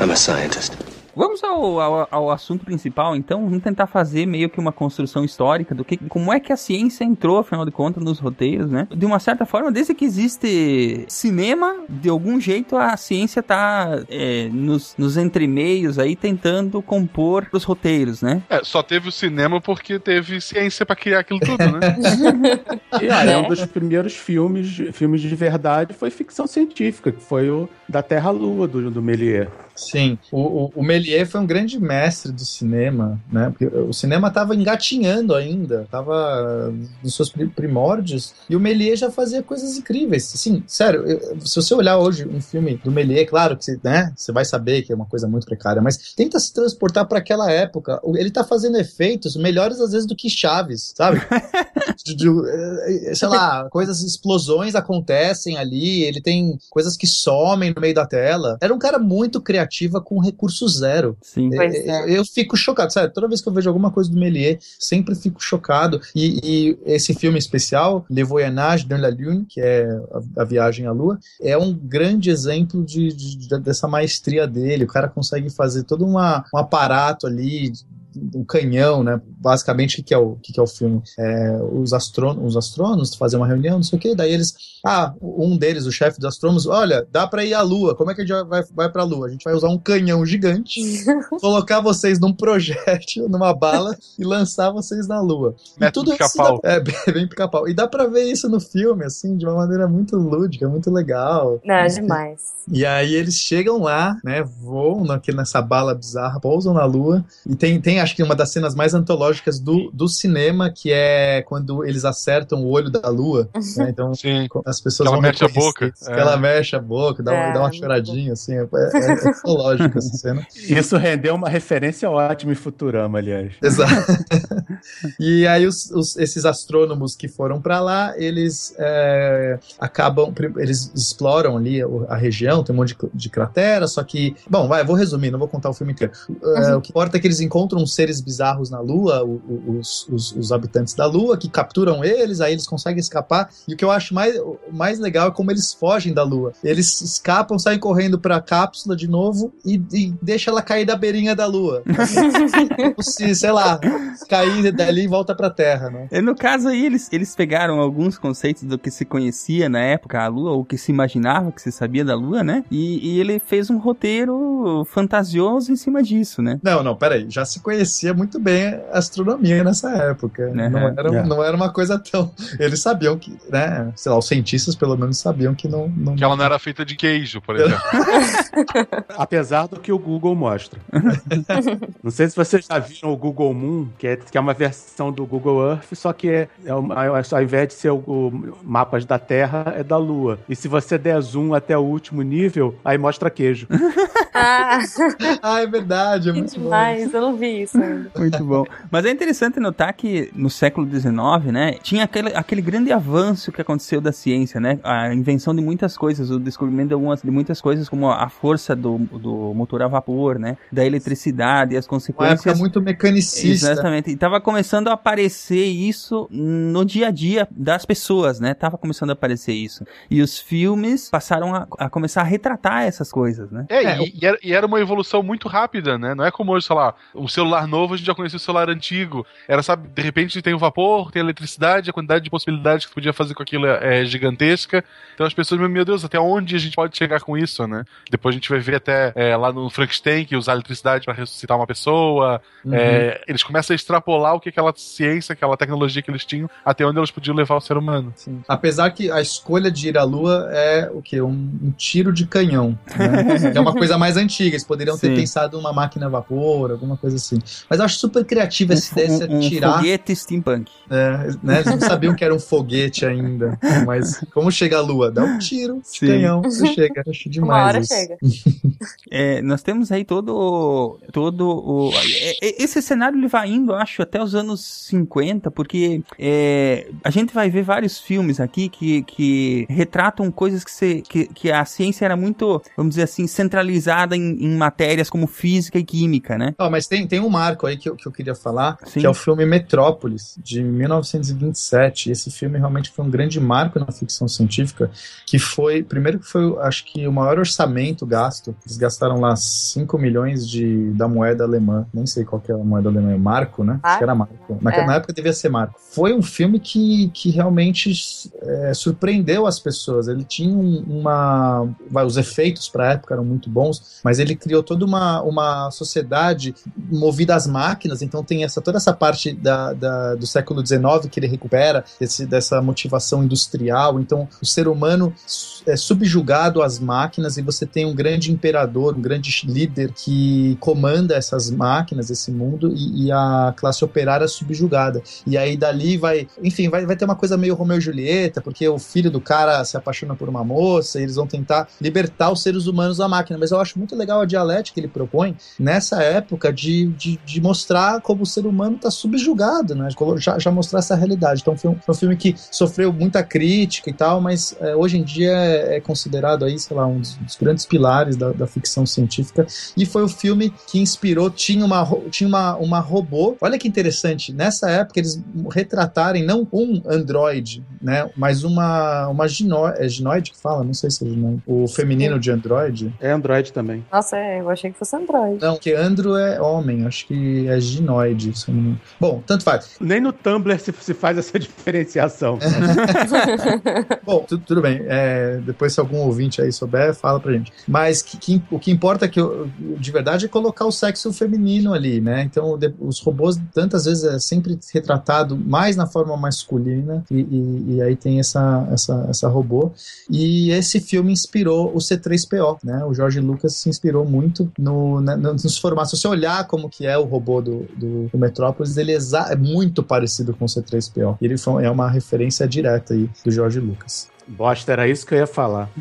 I'm a scientist. Vamos ao, ao, ao, assunto principal, então. Vamos tentar fazer meio que uma construção histórica do que, como é que a ciência entrou, afinal de contas, nos roteiros, né? De uma certa forma, desde que existe cinema, de algum jeito a ciência tá é, nos, nos entremeios aí tentando compor os roteiros, né? É, só teve o cinema porque teve ciência para criar aquilo tudo, né? e aí, é um dos primeiros filmes, filmes de verdade foi ficção científica, que foi o da Terra-Lua, do, do Méliès. Sim, o, o, o Méliès foi um grande mestre do cinema, né? Porque o cinema estava engatinhando ainda, estava nos seus primórdios, e o Méliès já fazia coisas incríveis. Assim, sério, eu, se você olhar hoje um filme do Méliès, claro que você, né, você vai saber que é uma coisa muito precária, mas tenta se transportar para aquela época. Ele está fazendo efeitos melhores às vezes do que Chaves, sabe? de, de, eh, sei lá, coisas, explosões acontecem ali, ele tem coisas que somem no meio da tela. Era um cara muito criativo criativa com recurso zero. Sim. É, é. Eu fico chocado, sério, toda vez que eu vejo alguma coisa do Méliès, sempre fico chocado. E, e esse filme especial, Le Voyage dans la Lune, que é a, a, viagem à Lua, é um grande exemplo de, de, de, dessa maestria dele. O cara consegue fazer todo uma, um aparato ali um canhão, né? Basicamente, o que, é o, que, é o filme? É, os, astrônomos, os astrônomos fazem uma reunião, não sei o quê, daí eles. Ah, um deles, o chefe dos astrônomos, olha, dá para ir à Lua. Como é que a gente vai, vai pra Lua? A gente vai usar um canhão gigante, colocar vocês num projétil, numa bala e lançar vocês na Lua. E tudo isso. Dá, é, bem, bem pica-pau. E dá pra ver isso no filme, assim, de uma maneira muito lúdica, muito legal. Não, é demais. E aí eles chegam lá, né? Voam naquele, nessa bala bizarra, pousam na Lua. E tem, tem acho que uma das cenas mais antológicas do, do cinema, que é quando eles acertam o olho da Lua. Né? Então Sim. as pessoas que ela mexe a boca. Que é. ela mexe a boca, dá, é, dá uma choradinha, assim. É, é, é antológica essa cena. Isso rendeu uma referência ótima em Futurama, aliás. Exato. e aí os, os, esses astrônomos que foram para lá, eles é, acabam, eles exploram ali a região tem um monte de, de cratera, só que. Bom, vai, vou resumir, não vou contar o filme inteiro. Uhum. Uh, o que importa é que eles encontram seres bizarros na Lua, os, os, os, habitantes da Lua, que capturam eles, aí eles conseguem escapar. E o que eu acho mais, mais legal é como eles fogem da Lua. Eles escapam, saem correndo pra cápsula de novo e, e deixa ela cair da beirinha da Lua. Como se, sei lá, cair dali e volta pra Terra, né? E no caso aí, eles, eles pegaram alguns conceitos do que se conhecia na época a Lua, ou que se imaginava que se sabia da Lua, né? E, e, ele fez um roteiro fantasioso em cima disso, né? Não, não, peraí. Já se conhecia muito bem a astronomia nessa época. Uhum. Não, era, é. não era uma coisa tão. Eles sabiam que, né? Sei lá, os cientistas pelo menos sabiam que não. não... Que ela não era feita de queijo, por exemplo. Apesar do que o Google mostra. não sei se vocês já viram o Google Moon, que é, que é uma versão do Google Earth, só que é, é ao invés de ser o, o mapas da Terra, é da Lua. E se você der zoom até o último nível, aí mostra queijo. ah. ah, é verdade, é muito demais, bom. eu não vi isso ainda. Muito bom. Mas é interessante notar que no século XIX, né, tinha aquele, aquele grande avanço que aconteceu da ciência, né? A invenção de muitas coisas, o descobrimento de, algumas, de muitas coisas, como a força do, do motor a vapor, né? Da eletricidade e as consequências. Uma época muito mecanicista. Exatamente. E tava começando a aparecer isso no dia a dia das pessoas, né? Tava começando a aparecer isso. E os filmes passaram a, a começar a retratar essas coisas, né? É, é e, e, era, e, era, uma evolução muito rápida, né? Não é como hoje, sei lá, um celular novo, a gente já conhecia o celular antigo. Era, sabe, de repente tem o vapor, tem a eletricidade, a quantidade de possibilidades que podia fazer com aquilo é, é gigantesca. Então as pessoas, meu Deus, até onde a gente pode chegar com isso, né? Depois a gente vai ver até é, lá no Frankenstein que usar eletricidade para ressuscitar uma pessoa. Uhum. É, eles começam a extrapolar o que aquela ciência, aquela tecnologia que eles tinham, até onde eles podiam levar o ser humano. Sim. Apesar que a escolha de ir à Lua é o quê? Um, um tiro de canhão. Né? é uma coisa mais antiga. Eles poderiam Sim. ter pensado numa máquina a vapor, alguma coisa assim. Mas eu acho super criativa essa ideia de tirar. Um foguete steampunk. É, né? Eles não sabiam que era um foguete ainda. Mas como chega a Lua? Dá um tiro Sim. canhão, você chega. Acho demais. Uma hora isso. chega. É, nós temos aí todo, todo o. É, é, esse cenário ele vai indo, acho, até os anos 50, porque é, a gente vai ver vários filmes aqui que, que retratam coisas que, se, que, que a ciência era muito, vamos dizer assim, centralizada em, em matérias como física e química, né? Oh, mas tem, tem um marco aí que eu, que eu queria falar, Sim. que é o filme Metrópolis, de 1927. Esse filme realmente foi um grande marco na ficção científica, que foi, primeiro que foi, acho que o maior orçamento gasto, eles gastaram lá 5 milhões de, da moeda alemã, nem sei qual que é a moeda alemã, Marco, né? Acho que era Marco. Na, é. na época devia ser Marco. Foi um filme que, que realmente é, surpreendeu as pessoas. Ele tinha uma. Vai, os efeitos para a época eram muito bons, mas ele criou toda uma, uma sociedade movida às máquinas, então tem essa, toda essa parte da, da do século XIX que ele recupera, desse, dessa motivação industrial. Então o ser humano é subjugado às máquinas e você tem um grande imperador, um grande líder que comanda essas máquinas, esse mundo, e, e a classe operária subjugada. E aí dali vai, enfim, vai, vai ter uma coisa meio Romeu e Julieta, porque o filho do cara se apaixona por uma moça e eles vão tentar libertar os seres humanos da máquina. Mas eu acho muito legal a dialética que ele propõe nessa época de, de, de mostrar como o ser humano está subjugado, né? Já, já mostrar essa realidade. Então foi um, foi um filme que sofreu muita crítica e tal, mas é, hoje em dia é, é, considerado aí, sei lá, um dos, dos grandes pilares da, da, ficção científica. E foi o filme que inspirou, tinha uma, tinha uma, uma robô. Olha que interessante, nessa época eles retratarem não um android, né, mas uma, uma gino, é ginoide que fala? Não sei se é ginoide. O feminino de android. É android também. Nossa, é, eu achei que fosse android. Não, porque andro é homem, acho que é ginoide. Bom, tanto faz. Nem no Tumblr se, se faz essa diferenciação. Bom, tudo, tudo bem. É, depois, se algum ouvinte aí souber, fala pra gente. Mas que, que, o que importa é que, eu, de verdade, é colocar o sexo feminino ali, né? Então, de, os robôs, tantas vezes, é sempre retratado mais na forma masculina, e, e, e, aí tem essa, essa, essa robô. E esse filme inspirou o C3PO, né? O George Lucas se inspirou muito no, né, nos formatos. Se você olhar como que é o robô do, do, do Metrópolis, ele é, é muito parecido com o C3PO. Ele foi, é uma referência direta aí do George Lucas. Bosta, era isso que eu ia falar.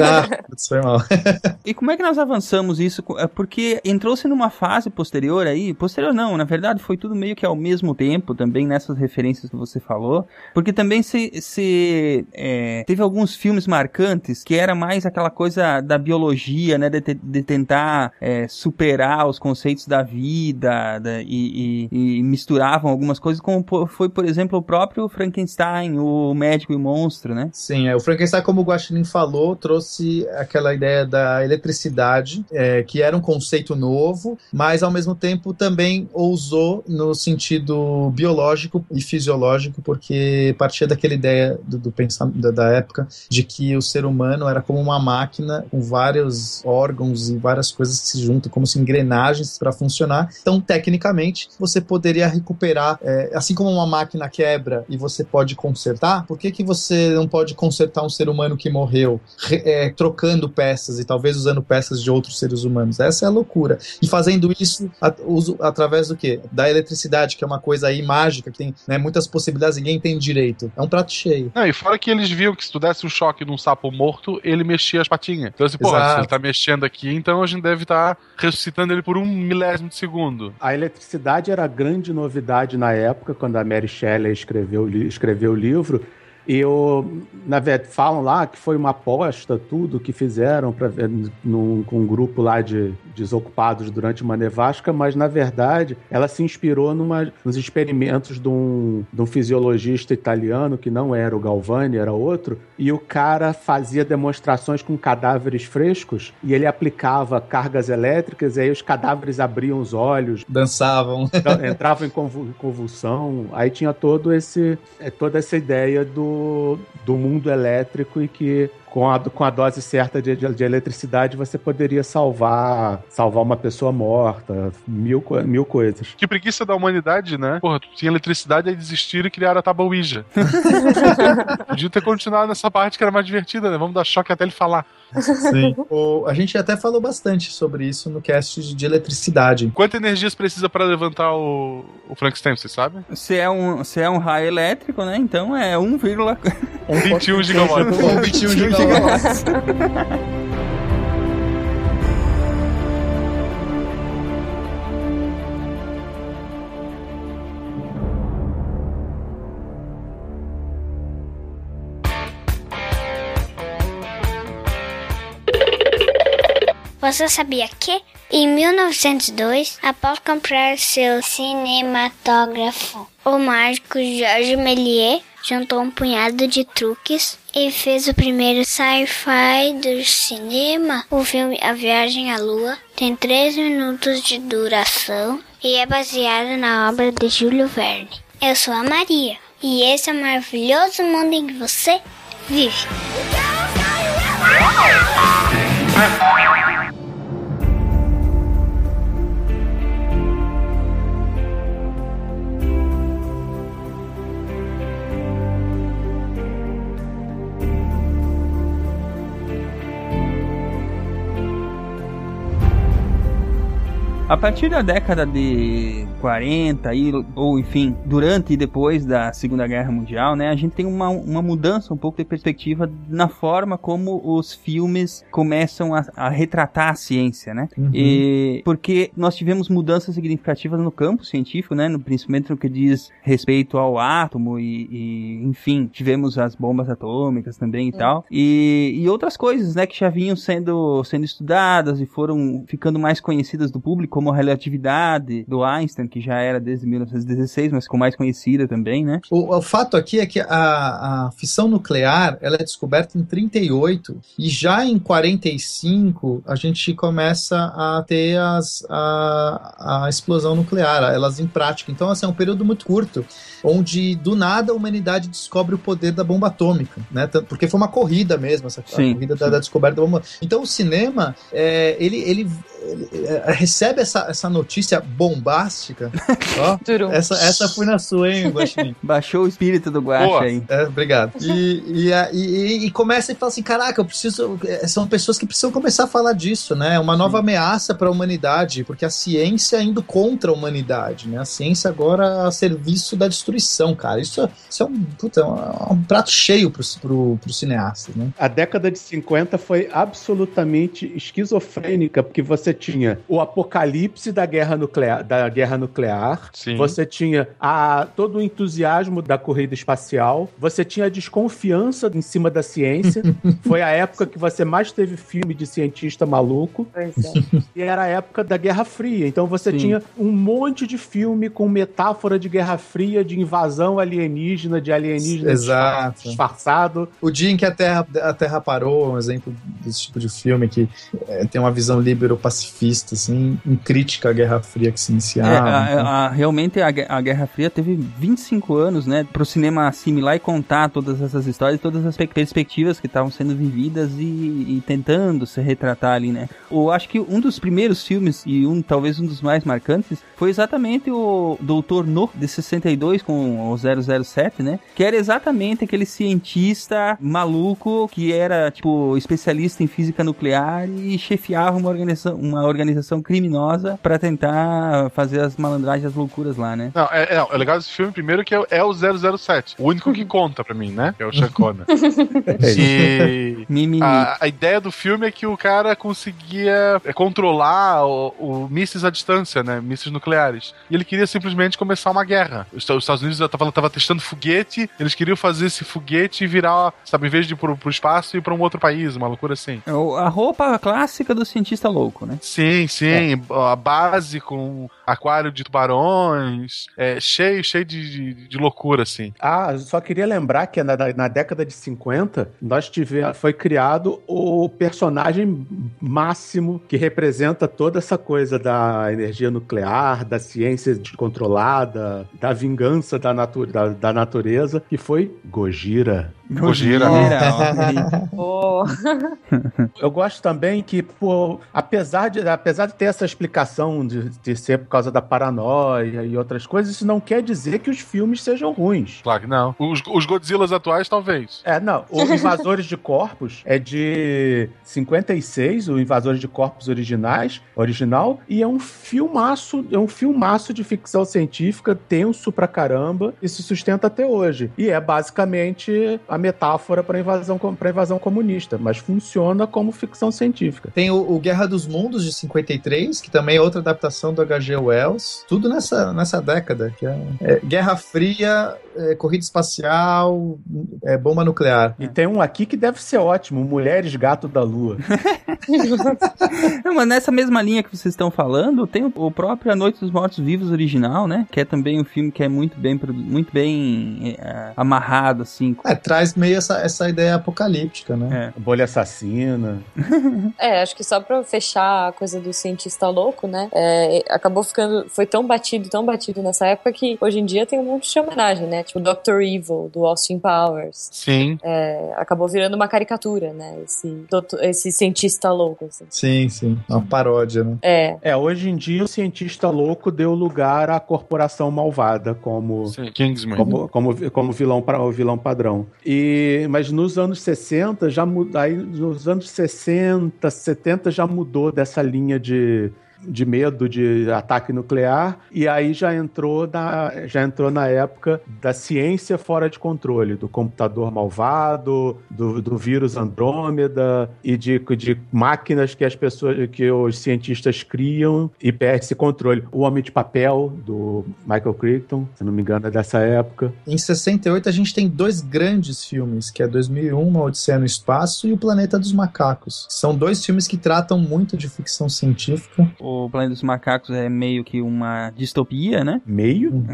ah, foi mal. e como é que nós avançamos isso? É porque entrou-se numa fase posterior aí, posterior não, na verdade foi tudo meio que ao mesmo tempo também nessas referências que você falou, porque também se, se é, teve alguns filmes marcantes que era mais aquela coisa da biologia, né, de, de tentar é, superar os conceitos da vida da, e, e, e, misturavam algumas coisas, como foi, por exemplo, o próprio Frankenstein, o médico e o monstro, né? Sim, é, o Frankenstein, como o Guaxinim falou, trouxe aquela ideia da eletricidade, é, que era um conceito novo, mas ao mesmo tempo também ousou no sentido biológico e fisiológico, porque partia daquela ideia do, do pensamento da, época de que o ser humano era como uma máquina com vários órgãos e várias coisas que se juntam, como se engrenagens para funcionar. Então, tecnicamente, você poderia recuperar, é, assim como uma máquina quebra e você pode consertar, por que, que você não pode pode consertar um ser humano que morreu, é, trocando peças e talvez usando peças de outros seres humanos. Essa é a loucura. E fazendo isso uso, através do quê? Da eletricidade, que é uma coisa aí mágica, que tem né, muitas possibilidades, ninguém tem direito. É um prato cheio. Não, e fora que eles viam que se tu desse um choque num sapo morto, ele mexia as patinhas. Então, assim, porra, se ele tá mexendo aqui, então a gente deve estar tá ressuscitando ele por um milésimo de segundo. A eletricidade era a grande novidade na época, quando a Mary Shelley escreveu, escreveu o livro eu, na verdade, falam lá que foi uma aposta, tudo que fizeram pra, num, com um grupo lá de desocupados durante uma nevasca, mas na verdade ela se inspirou numa, nos experimentos de um, de um fisiologista italiano, que não era o Galvani, era outro, e o cara fazia demonstrações com cadáveres frescos e ele aplicava cargas elétricas e aí os cadáveres abriam os olhos, dançavam, entravam em convulsão. Aí tinha todo esse, é, toda essa ideia do, do mundo elétrico e que com a, com a dose certa de, de, de, eletricidade, você poderia salvar salvar uma pessoa morta, mil, mil coisas. Que preguiça da humanidade, né? Porra, tu tinha eletricidade, aí desistiram e criaram a tábua Ouija. Podia ter continuado nessa parte que era mais divertida, né? Vamos dar choque até ele falar. Sim. o, a gente até falou bastante sobre isso no cast de, de eletricidade. Quanta energia você precisa para levantar o, o Frankenstein, você sabe? Se é, um, se é um raio elétrico, né? Então é 1,21 gigawatts. 21 gigawatts. Você sabia que, em 1902, após comprar seu cinematógrafo, o mágico Georges Méliès juntou um punhado de truques e fez o primeiro sci-fi do cinema. O filme A Viagem à Lua tem 3 minutos de duração e é baseado na obra de Júlio Verne. Eu sou a Maria e esse é o maravilhoso mundo em que você vive. A partir da década de 40 e, ou enfim, durante e depois da Segunda Guerra Mundial, né, a gente tem uma, uma mudança um pouco de perspectiva na forma como os filmes começam a, a retratar a ciência, né? Uhum. E, porque nós tivemos mudanças significativas no campo científico, né, no, principalmente no que diz respeito ao átomo e, e enfim, tivemos as bombas atômicas também e uhum. tal, e, e outras coisas, né, que já vinham sendo, sendo estudadas e foram ficando mais conhecidas do público como a relatividade do Einstein, que já era desde 1916, mas ficou mais conhecida também, né? O, o fato aqui é que a, a, fissão nuclear ela é descoberta em 38 e já em 45 a gente começa a ter as, a, a explosão nuclear, elas em prática. Então, assim, é um período muito curto, onde do nada a humanidade descobre o poder da bomba atômica, né? Porque foi uma corrida mesmo, essa sim, corrida da, da, descoberta da bomba. Então, o cinema, é, ele, ele, ele é, recebe essa, essa notícia bombástica. Ó, essa, essa foi na sua, hein, Guaxinim? Baixou o espírito do Guaxa aí. É, obrigado. E, e, e, e, começa e fala assim: caraca, eu preciso. É, são pessoas que precisam começar a falar disso, né? É uma nova Sim. ameaça para a humanidade, porque a ciência indo contra a humanidade, né? A ciência agora a serviço da destruição, cara. Isso, isso é um, puta, um, um prato cheio pro, pro, pro cineasta, né? A década de 50 foi absolutamente esquizofrênica, porque você tinha o apocalipse da guerra nuclear, da guerra nuclear. Sim. Você tinha a, todo o entusiasmo da corrida espacial. Você tinha a desconfiança em cima da ciência. Foi a época que você mais teve filme de cientista maluco. É. E era a época da Guerra Fria. Então você Sim. tinha um monte de filme com metáfora de Guerra Fria, de invasão alienígena, de alienígena Exato. disfarçado. O dia em que a Terra, a terra parou, um exemplo desse tipo de filme que é, tem uma visão libero-pacifista, assim, em crítica à Guerra Fria que se iniciava. É, a, então. a, realmente a, a, Guerra Fria teve 25 anos, né, para o cinema assimilar e contar todas essas histórias, todas as perspectivas que estavam sendo vividas e, e, tentando se retratar ali, né. Eu acho que um dos primeiros filmes e um talvez um dos mais marcantes foi exatamente o Doutor No de 62 com o 007, né, que era exatamente aquele cientista maluco que era tipo especialista em física nuclear e chefiava uma organização, uma organização criminosa criminosa para tentar fazer as malandragens, as loucuras lá, né? Não, é, é, é legal esse filme primeiro que é, é o 007. O único que conta para mim, né? Que é o Sean Connery. e a, a, ideia do filme é que o cara conseguia é, controlar o, o mísseis à distância, né? Mísseis nucleares. E ele queria simplesmente começar uma guerra. Os, os Estados Unidos estavam tava testando foguete, eles queriam fazer esse foguete e virar, sabe, em vez de ir pro, pro espaço, ir pra um outro país, uma loucura assim. É a roupa clássica do cientista louco, né? Sim, sim. É. A base com aquário de tubarões, é, cheio, cheio de, de, de, loucura, assim. Ah, só queria lembrar que na, na década de 50, nós tivemos, foi criado o personagem máximo que representa toda essa coisa da energia nuclear, da ciência descontrolada, da vingança da, natu da, da natureza, que foi Gojira. Gojira. oh. Eu gosto também que, pô, apesar de, apesar de ter essa explicação de, de ser por causa da paranoia e outras coisas, isso não quer dizer que os filmes sejam ruins. Claro que não. Os, os Godzillas atuais, talvez. É, não. O Invasores de Corpos é de 56, o Invasores de Corpos originais, original, e é um filmaço, é um filmaço de ficção científica tenso pra caramba e se sustenta até hoje. E é basicamente a metáfora para invasão para invasão comunista, mas funciona como ficção científica. Tem o, o, Guerra dos Mundos de 53, que também é outra adaptação do H.G. Wells, tudo nessa, nessa década, que é, é Guerra Fria, é, corrida espacial, é, bomba nuclear. E tem um aqui que deve ser ótimo, Mulheres Gato da Lua. Não, mas nessa mesma linha que vocês estão falando, tem o próprio A Noite dos Mortos Vivos original, né? Que é também um filme que é muito bem, muito bem é, amarrado, assim. É, traz meio essa, essa ideia apocalíptica, né? É. Bolha assassina. é, acho que só pra fechar a coisa do cientista louco, né? É, acabou ficando. Foi tão batido, tão batido nessa época que hoje em dia tem um monte de homenagem, né? Tipo Dr. Evil, do Austin Powers. Sim. É, acabou virando uma caricatura, né? Esse, doutor, esse cientista louco. Assim. Sim, sim. Uma paródia, né? É. É, hoje em dia o cientista louco deu lugar à corporação malvada como. Sim, Kingsman. Como, como, como vilão, o vilão padrão. E, mas nos anos 60 já aí nos anos 60, 70 já mudou dessa linha de de medo de ataque nuclear e aí já entrou na, já entrou na época da ciência fora de controle, do computador malvado, do, do vírus Andrômeda e de, de máquinas que as pessoas, que os cientistas criam e perde esse controle. O Homem de Papel, do Michael Crichton, se não me engano, é dessa época. Em 68 a gente tem dois grandes filmes, que é 2001, Uma Odisseia no Espaço e O Planeta dos Macacos. São dois filmes que tratam muito de ficção científica. O Planeta dos Macacos é meio que uma distopia, né? Meio?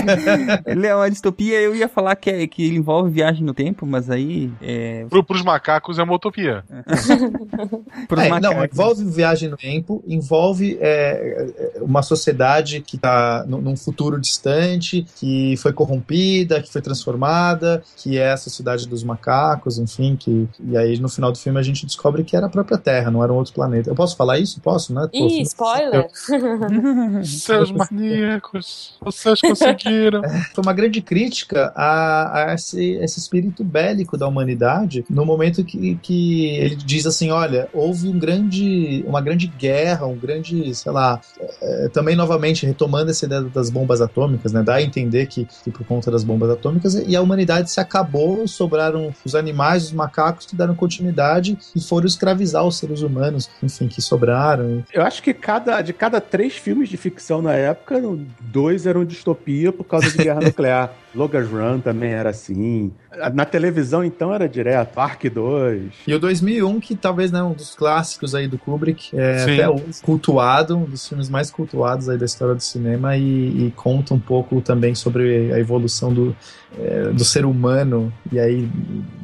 ele é uma distopia, eu ia falar que, é, que ele envolve viagem no tempo, mas aí. É... Pro, pros macacos é uma utopia. pros é, macacos. Não, envolve viagem no tempo, envolve é, é uma sociedade que tá num futuro distante, que foi corrompida, que foi transformada, que é a sociedade dos macacos, enfim, que. E aí no final do filme a gente descobre que era a própria Terra, não era um outro planeta. Eu posso falar isso? Posso, né? Isso, spoiler. Seus maníacos, vocês conseguiram. Foi uma grande crítica a, a esse, esse, espírito bélico da humanidade no momento que, que ele diz assim: olha, houve um grande, uma grande guerra, um grande, sei lá, é, também novamente retomando essa ideia das bombas atômicas, né? Dá a entender que, que por conta das bombas atômicas e a humanidade se acabou, sobraram os animais, os macacos que deram continuidade e foram escravizar os seres humanos, enfim, que sobraram. Eu acho que cada, de cada três filmes de ficção na época, dois eram distopia por causa de guerra nuclear. Logan's Run também era assim. Na televisão, então, era direto. Park 2. E o 2001, que talvez né, um dos clássicos aí do Kubrick, é Sim. até hoje cultuado, um dos filmes mais cultuados aí da história do cinema e, e conta um pouco também sobre a evolução do, é, do ser humano e aí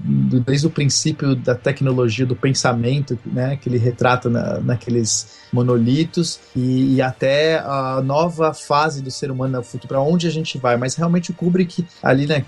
do, desde o princípio da tecnologia, do pensamento, né, que ele retrata na, naqueles monolitos e, e, até a nova fase do ser humano no futuro, para onde a gente vai. Mas realmente o Kubrick ali, né,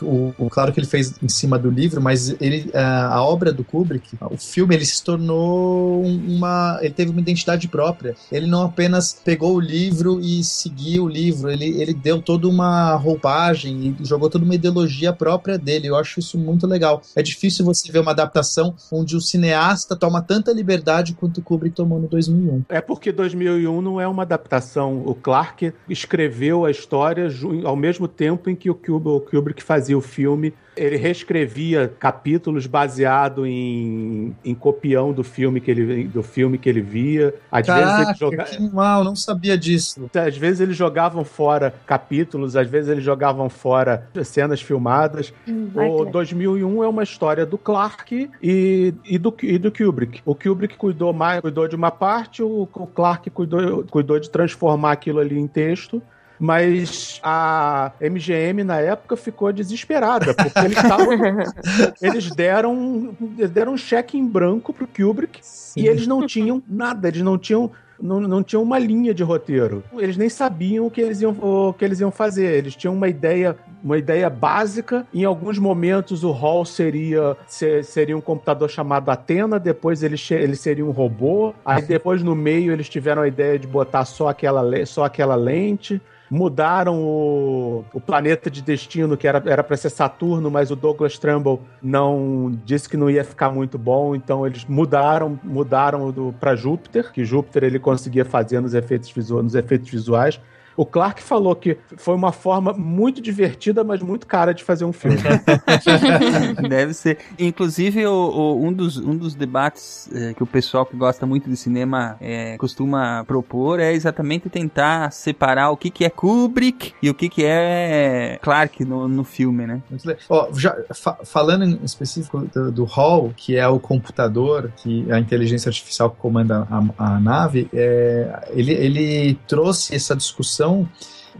o, o, claro que ele fez em cima do livro, mas ele a, a obra do Kubrick, o filme, ele se tornou uma, ele teve uma identidade própria. Ele não apenas pegou o livro e seguiu o livro, ele, ele deu toda uma roupagem e jogou toda uma ideologia própria dele. Eu acho isso muito legal. É difícil você ver uma adaptação onde o cineasta toma tanta liberdade quanto o Kubrick tomou no 2001. É porque 2001 não é uma adaptação. O Clark escreveu a história ao mesmo tempo em que o Kubrick fazia o filme ele reescrevia capítulos baseado em, em copião do filme que ele, do filme que ele via. Às Caraca, vezes ele jogava... que mal, não sabia disso. Às vezes eles jogavam fora capítulos, às vezes eles jogavam fora cenas filmadas. Hum, o 2001 é uma história do Clark e, e, do, e do Kubrick. O Kubrick cuidou mais, cuidou de uma parte, o, o Clark cuidou, cuidou de transformar aquilo ali em texto mas a MGM na época ficou desesperada, porque eles eles deram deram um cheque em branco pro Kubrick Sim. e eles não tinham nada, eles não tinham não, não tinham uma linha de roteiro. Eles nem sabiam o que eles iam, o que eles iam fazer. Eles tinham uma ideia, uma ideia básica. Em alguns momentos o Hall seria, ser, seria um computador chamado Atena, depois ele, ele seria um robô. Aí depois no meio eles tiveram a ideia de botar só aquela, só aquela lente mudaram o, o planeta de destino, que era para ser Saturno, mas o Douglas Trumbull não disse que não ia ficar muito bom, então eles mudaram mudaram para Júpiter, que Júpiter ele conseguia fazer nos efeitos, visuais, nos efeitos visuais. O Clark falou que foi uma forma muito divertida, mas muito cara de fazer um filme. Deve ser. Inclusive, o, o, um, dos, um dos debates é, que o pessoal que gosta muito de cinema é, costuma propor é exatamente tentar separar o que, que é Kubrick e o que, que é Clark no, no filme, né? Ó, já, fa falando em específico do, do, Hall, que é o computador, que é a inteligência artificial que comanda a, a nave, é, ele, ele trouxe essa discussão discussão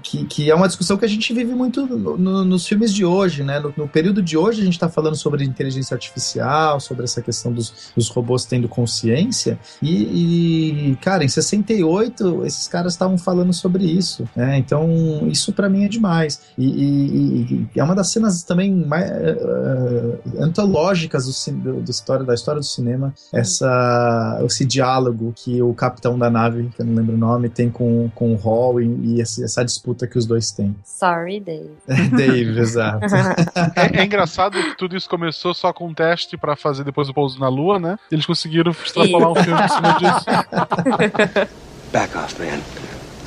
que, que é uma discussão que a gente vive muito no, no, nos filmes de hoje, né? No, no, período de hoje a gente está falando sobre inteligência artificial, sobre essa questão dos, dos robôs tendo consciência e, e, cara, em 68 esses caras estavam falando sobre isso, né? Então isso para mim é demais e, e, e, é uma das cenas também mais uh, antológicas do, do, do, história, da história do cinema, essa, esse diálogo que o capitão da nave, que eu não lembro o nome, tem com, com o Hall e, e essa disputa disputa que os dois têm. Sorry, Dave. Dave, exato. é, é, engraçado que tudo isso começou só com um teste para fazer depois o pouso na Lua, né? Eles conseguiram extrapolar um filme em cima disso. Back off, man.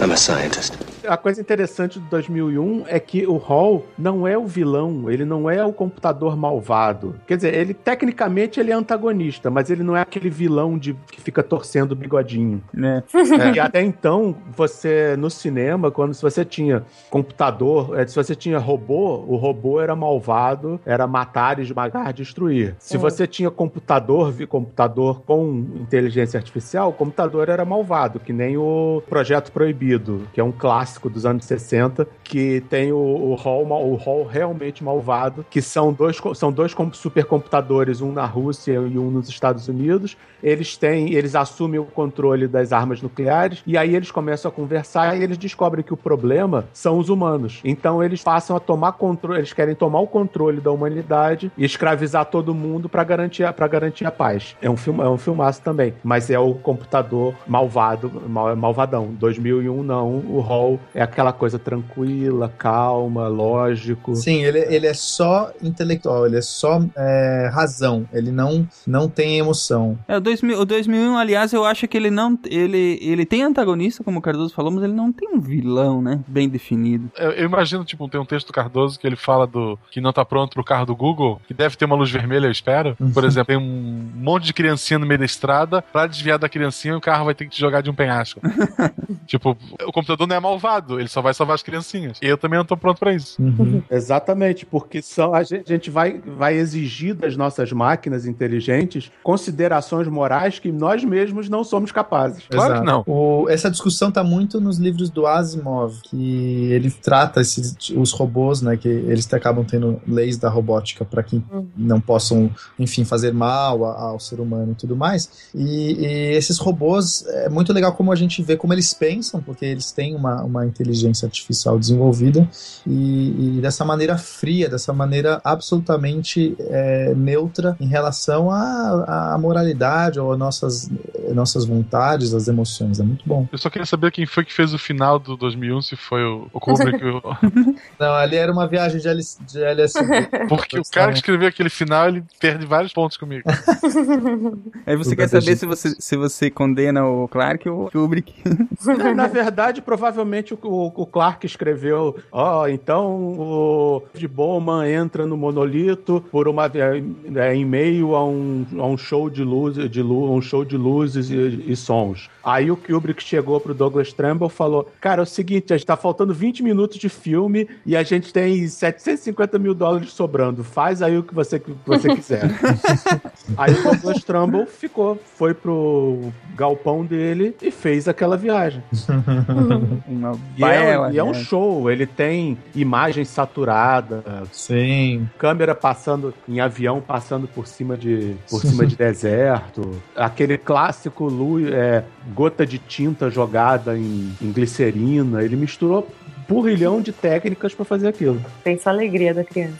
I'm a scientist a coisa interessante do 2001 é que o Hall não é o vilão, ele não é o computador malvado. Quer dizer, ele tecnicamente ele é antagonista, mas ele não é aquele vilão de que fica torcendo o bigodinho, né? é. E até então, você no cinema, quando se você tinha computador, é, se você tinha robô, o robô era malvado, era matar, esmagar, destruir. Se é. você tinha computador, computador com inteligência artificial, o computador era malvado, que nem o Projeto Proibido, que é um clássico clássico dos anos 60, que tem o, o Hall, o Hall realmente malvado, que são dois, são dois supercomputadores, um na Rússia e um nos Estados Unidos. Eles têm, eles assumem o controle das armas nucleares e aí eles começam a conversar e eles descobrem que o problema são os humanos. Então eles passam a tomar controle, eles querem tomar o controle da humanidade e escravizar todo mundo para garantir para garantir a paz. É um filme, é um filmaço também, mas é o computador malvado, mal, malvadão. 2001 não, o Hall é aquela coisa tranquila, calma, lógico. Sim, ele, ele é só intelectual, ele é só é, razão, ele não, não tem emoção. É, o, 2000, o 2001, aliás, eu acho que ele não. Ele, ele tem antagonista, como o Cardoso falou, mas ele não tem um vilão, né? Bem definido. Eu, eu imagino, tipo, tem um texto do Cardoso que ele fala do que não tá pronto pro carro do Google, que deve ter uma luz vermelha, eu espero. Por exemplo, tem um monte de criancinha no meio da estrada, pra desviar da criancinha, o carro vai ter que te jogar de um penhasco. tipo, o computador não é malvado ele só vai salvar as criancinhas. E eu também não tô pronto para isso. Uhum. Exatamente, porque são, a gente, a gente vai, vai exigir das nossas máquinas inteligentes considerações morais que nós mesmos não somos capazes. Claro Exato. que não. O, essa discussão tá muito nos livros do Asimov, que ele trata esses, os robôs, né, que eles acabam tendo leis da robótica para que uhum. não possam, enfim, fazer mal ao ser humano e tudo mais. E, e esses robôs, é muito legal como a gente vê como eles pensam, porque eles têm uma, uma inteligência artificial desenvolvida e, e dessa maneira fria, dessa maneira absolutamente é, neutra em relação à, à moralidade ou às nossas nossas vontades, as emoções. É muito bom. Eu só queria saber quem foi que fez o final do 2001, se foi o, o Kubrick. Não, ali era uma viagem de, L, de LSD. Porque o cara que escreveu aquele final, ele perde vários pontos comigo. Aí você quer saber se você, se você condena o Clark ou o Kubrick? Na verdade, provavelmente o, o Clark escreveu, ó, oh, então o de Bowman entra no monolito por uma é, em meio a um, a um show de luzes, de luz, um show de luzes e, e sons. Aí o Kubrick chegou pro Douglas Trumbull e falou: Cara, é o seguinte, a gente tá faltando 20 minutos de filme e a gente tem 750 mil dólares sobrando. Faz aí o que você, que você quiser. aí o Douglas Trumbull ficou, foi pro galpão dele e fez aquela viagem. Uma e, é, e é um show, ele tem imagem saturada. Sim. Câmera passando em avião, passando por cima de, por cima de deserto. Aquele clássico luz, é, gota de tinta jogada em, em glicerina. Ele misturou porrilhão de técnicas para fazer aquilo. Pensa a alegria da criança.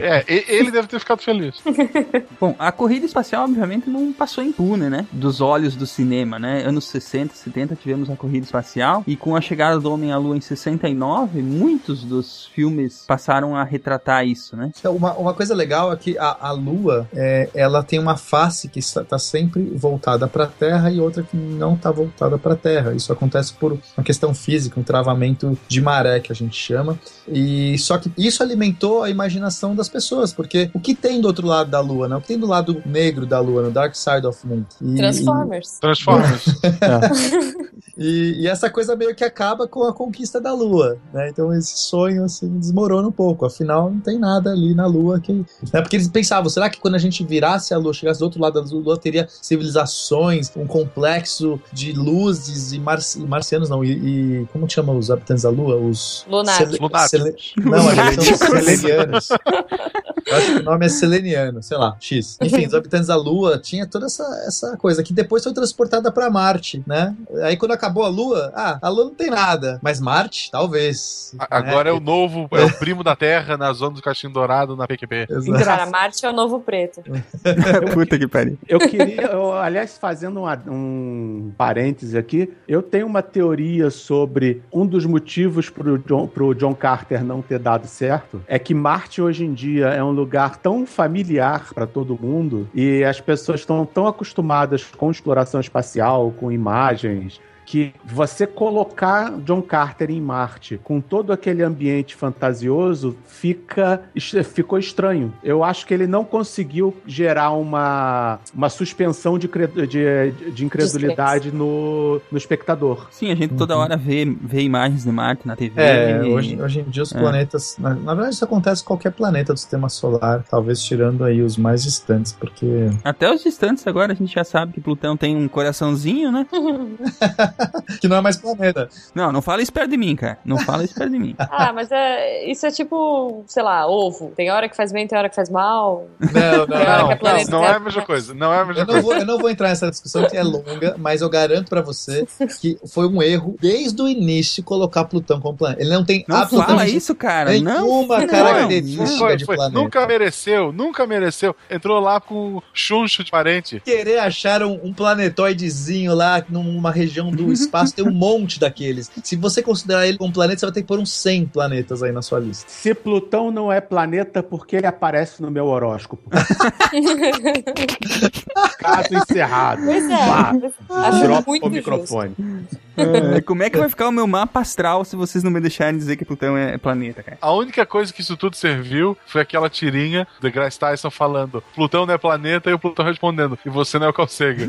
É. é, ele deve ter ficado feliz. Bom, a corrida espacial, obviamente, não passou impune, né? Dos olhos do cinema, né? Anos 60, 70 tivemos a corrida espacial e com a chegada do Homem à Lua em 69, muitos dos filmes passaram a retratar isso, né? Então, uma, uma coisa legal é que a, a Lua, é, ela tem uma face que está sempre voltada para a Terra e outra que não está voltada para a Terra. Isso acontece por uma questão física, um travamento de maré que a gente chama. E só que isso alimentou a imaginação das pessoas, porque o que tem do outro lado da lua, né? O que tem do lado negro da lua, no Dark Side of Moon? E, Transformers. E... Transformers. é. e, e, essa coisa meio que acaba com a conquista da lua, né? Então esse sonho assim desmorona um pouco. Afinal, não tem nada ali na lua que. Né? Porque eles pensavam, será que quando a gente virasse a lua, chegasse do outro lado da lua, teria civilizações, um complexo de luzes e mar... marcianos, não, e, e como chama os habitantes da lua? Lua, os. Lunáticos. Cele... Não, eles são selenianos. Eu acho que o nome é seleniano, sei lá, X. Enfim, os habitantes da Lua tinha toda essa, essa coisa que depois foi transportada para Marte, né? Aí quando acabou a Lua, ah, a Lua não tem nada, mas Marte, talvez. Agora né? é o novo, é o primo da Terra na zona do Caixinho Dourado na PQP. Exato. Cara, Marte é o novo preto. Puta que pariu. Eu queria, eu, aliás, fazendo um, um parêntese aqui, eu tenho uma teoria sobre um dos motivos pro John, pro John Carter não ter dado certo é que Marte hoje em dia é um lugar tão familiar para todo mundo e as pessoas estão tão acostumadas com exploração espacial, com imagens, que você colocar John Carter em Marte com todo aquele ambiente fantasioso fica ficou estranho. Eu acho que ele não conseguiu gerar uma, uma suspensão de, de, de incredulidade no, no espectador. Sim, a gente toda uhum. hora vê, vê imagens de Marte na TV. É, e... hoje, hoje em dia os é. planetas. Na, na, verdade, isso acontece em qualquer planeta do sistema solar, talvez tirando aí os mais distantes, porque. Até os distantes agora a gente já sabe que Plutão tem um coraçãozinho, né? que não é mais planeta. Não, não fala isso perto de mim, cara. Não fala isso perto de mim. ah, mas é, isso é tipo, sei lá, ovo. Tem hora que faz bem, tem hora que faz mal. Não, não, não. É não, não, é a mesma coisa. Não é a mesma eu coisa. Não vou, eu não vou entrar nessa discussão que é longa, mas eu garanto para você que foi um erro desde o início colocar Plutão como planeta. Ele não tem não absolutamente fala isso, cara. nenhuma não, característica não, foi, de foi. planeta. Nunca mereceu, nunca mereceu. Entrou lá com chuncho de parente. Querer achar um, um planetoidezinho lá numa região do espaço, tem um monte daqueles. Se você considerar ele como planeta, você vai ter que pôr uns 100 planetas aí na sua lista. Se Plutão não é planeta, por que ele aparece no meu horóscopo? Caso encerrado. Pois é. Pá, Dropa o microfone. É, como é que vai ficar o meu mapa astral se vocês não me deixarem dizer que Plutão é planeta, cara? A única coisa que isso tudo serviu foi aquela tirinha do Grace Tyson falando Plutão não é planeta e o Plutão respondendo e você não é o Calcega.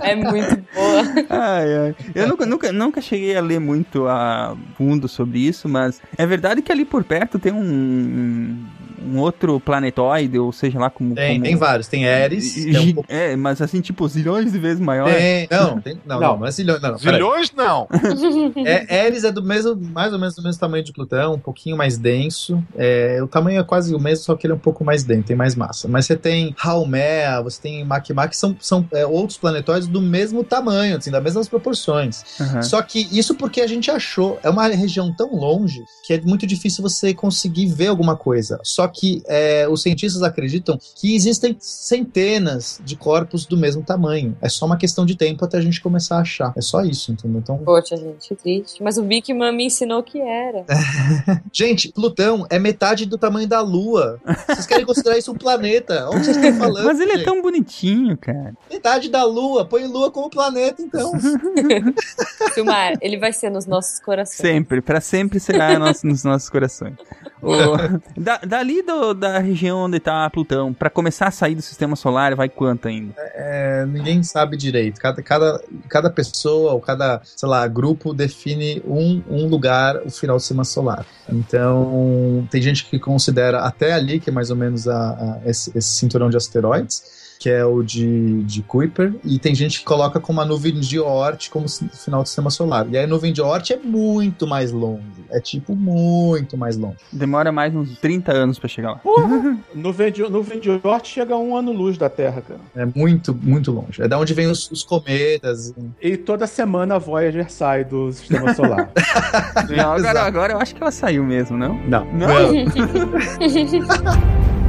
é muito boa. Ai, ai. Eu nunca, nunca, nunca cheguei a ler muito a fundo sobre isso, mas é verdade que ali por perto tem um, um outro planetoide, ou seja lá como. Tem, como... tem vários. Tem Eris. é, um pouco... é, mas assim, tipo, zilhões de vezes maior. Tem, não, tem, não, não, não, mas zilhões. Não, não, zilhões não. é, Eris é do mesmo, mais ou menos do mesmo tamanho de Plutão, um pouquinho mais denso. É, o tamanho é quase o mesmo, só que ele é um pouco mais denso, tem mais massa. Mas você tem Haumea, você tem Makima, que são, são é, outros planetóides do mesmo tamanho, assim, das mesmas proporções. Uhum. Só que isso porque a gente achou. É uma região tão longe que é muito difícil você conseguir ver alguma coisa. Só que que é, os cientistas acreditam que existem centenas de corpos do mesmo tamanho. É só uma questão de tempo até a gente começar a achar. É só isso, entendeu? Então... Poxa, gente, triste. Mas o Big Man me ensinou que era. gente, Plutão é metade do tamanho da Lua. Vocês querem considerar isso um planeta? Onde vocês estão falando? Mas ele gente? é tão bonitinho, cara. Metade da Lua. Põe Lua como planeta, então. Silmar, ele vai ser nos nossos corações. Sempre, para sempre será nos nossos corações. O, da, dali do, da região onde tá Plutão, para começar a sair do sistema solar, vai quanto ainda? É, ninguém sabe direito. Cada, cada, cada pessoa ou cada, sei lá, grupo define um, um lugar, o final do sistema solar. Então, tem gente que considera até ali, que é mais ou menos a, a esse, esse cinturão de asteroides que é o de, de Kuiper, e tem gente que coloca como a nuvem de Oort como final do sistema solar. E aí a nuvem de Oort é muito mais longe. É tipo muito mais longe. Demora mais uns 30 anos para chegar lá. Nuvem, de, nuvem de Oort chega a um ano-luz da Terra, cara. É muito, muito longe. É da onde vem os, os cometas. E toda semana a Voyager sai do sistema solar. não, agora, agora eu acho que ela saiu mesmo, não? Não. Não? não.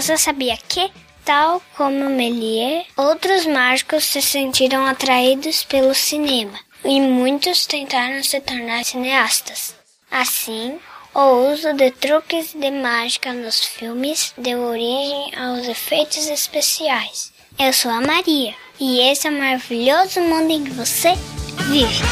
Você sabia que, tal como Méliès, outros mágicos se sentiram atraídos pelo cinema e muitos tentaram se tornar cineastas. Assim, o uso de truques de mágica nos filmes deu origem aos efeitos especiais. Eu sou a Maria e esse é o maravilhoso mundo em que você vive.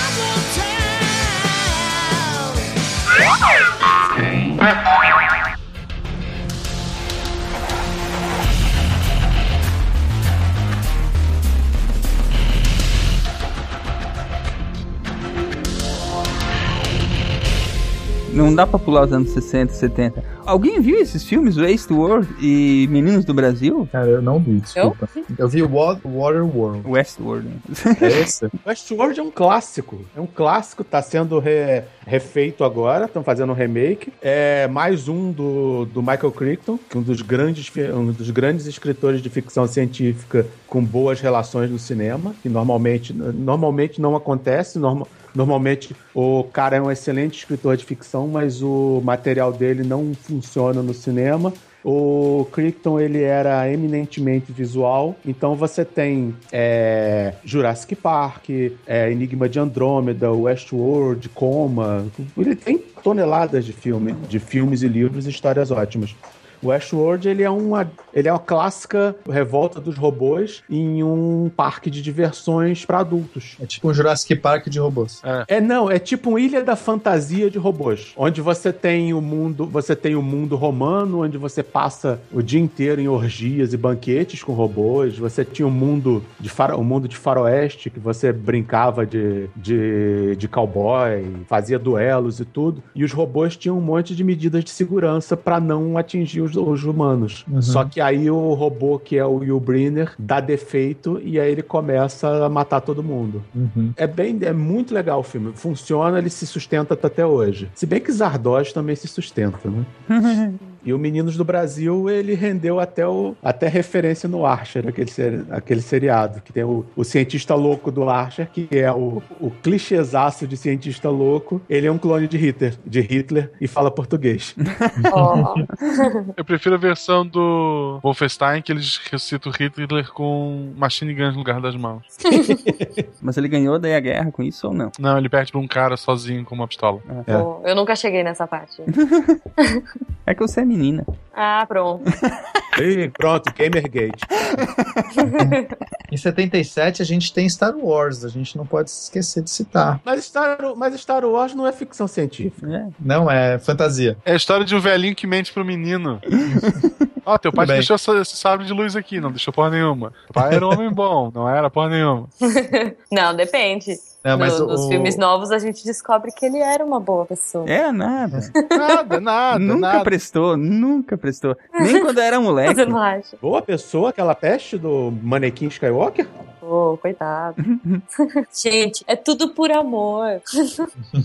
Não dá pra pular os anos 60, 70. Alguém viu esses filmes, Westworld e Meninos do Brasil? Cara, eu não vi, desculpa. Eu, eu vi o Waterworld. Westworld. É esse? Westworld é um clássico. É um clássico, tá sendo re, refeito agora, estão fazendo um remake. É mais um do, do Michael Crichton, que é um dos grandes, um dos grandes escritores de ficção científica com boas relações no cinema, que normalmente, normalmente não acontece, normal, Normalmente o cara é um excelente escritor de ficção, mas o material dele não funciona no cinema. O Crichton ele era eminentemente visual, então você tem é, Jurassic Park, é, Enigma de Andrômeda, Westworld, Coma, ele tem toneladas de filme, de filmes e livros e histórias ótimas. O Westworld ele é uma, ele é uma clássica revolta dos robôs em um parque de diversões para adultos. É tipo um Jurassic Park de robôs. É. é não, é tipo uma ilha da fantasia de robôs, onde você tem o mundo, você tem o mundo romano, onde você passa o dia inteiro em orgias e banquetes com robôs. Você tinha o um mundo de faro, um mundo de faroeste que você brincava de, de, de cowboy, fazia duelos e tudo. E os robôs tinham um monte de medidas de segurança para não atingir os, os humanos. Uhum. Só que aí o robô, que é o Will Brenner, dá defeito e aí ele começa a matar todo mundo. Uhum. É bem, é muito legal o filme. Funciona, ele se sustenta até hoje. Se bem que Zardoz também se sustenta, né? E o Meninos do Brasil, ele rendeu até, o, até referência no Archer, aquele, ser, aquele seriado, que tem o, o cientista louco do Archer, que é o, o clichêzaço de cientista louco. Ele é um clone de Hitler, de Hitler e fala português. Oh. Eu prefiro a versão do Wolfenstein, que eles ressuscitam Hitler com machine gun no lugar das mãos. Mas ele ganhou daí a guerra com isso ou não? Não, ele perde pra um cara sozinho com uma pistola. É. Oh, eu nunca cheguei nessa parte. é que você é menino menina. Ah, pronto. e pronto, Gamergate. em 77 a gente tem Star Wars, a gente não pode esquecer de citar. Mas Star, mas Star Wars não é ficção científica. É. Não, é fantasia. É a história de um velhinho que mente pro menino. Ó, oh, teu pai deixou esse sabre de luz aqui, não deixou porra nenhuma. O pai era um homem bom, não era porra nenhuma. não, depende. É, mas no, o... Nos filmes novos a gente descobre que ele era uma boa pessoa. É, nada. nada, nada. Nunca nada. prestou, nunca prestou. Nem quando era moleque. Você não acha? Boa pessoa, aquela peste do manequim Skywalker? Oh, coitado. gente, é tudo por amor.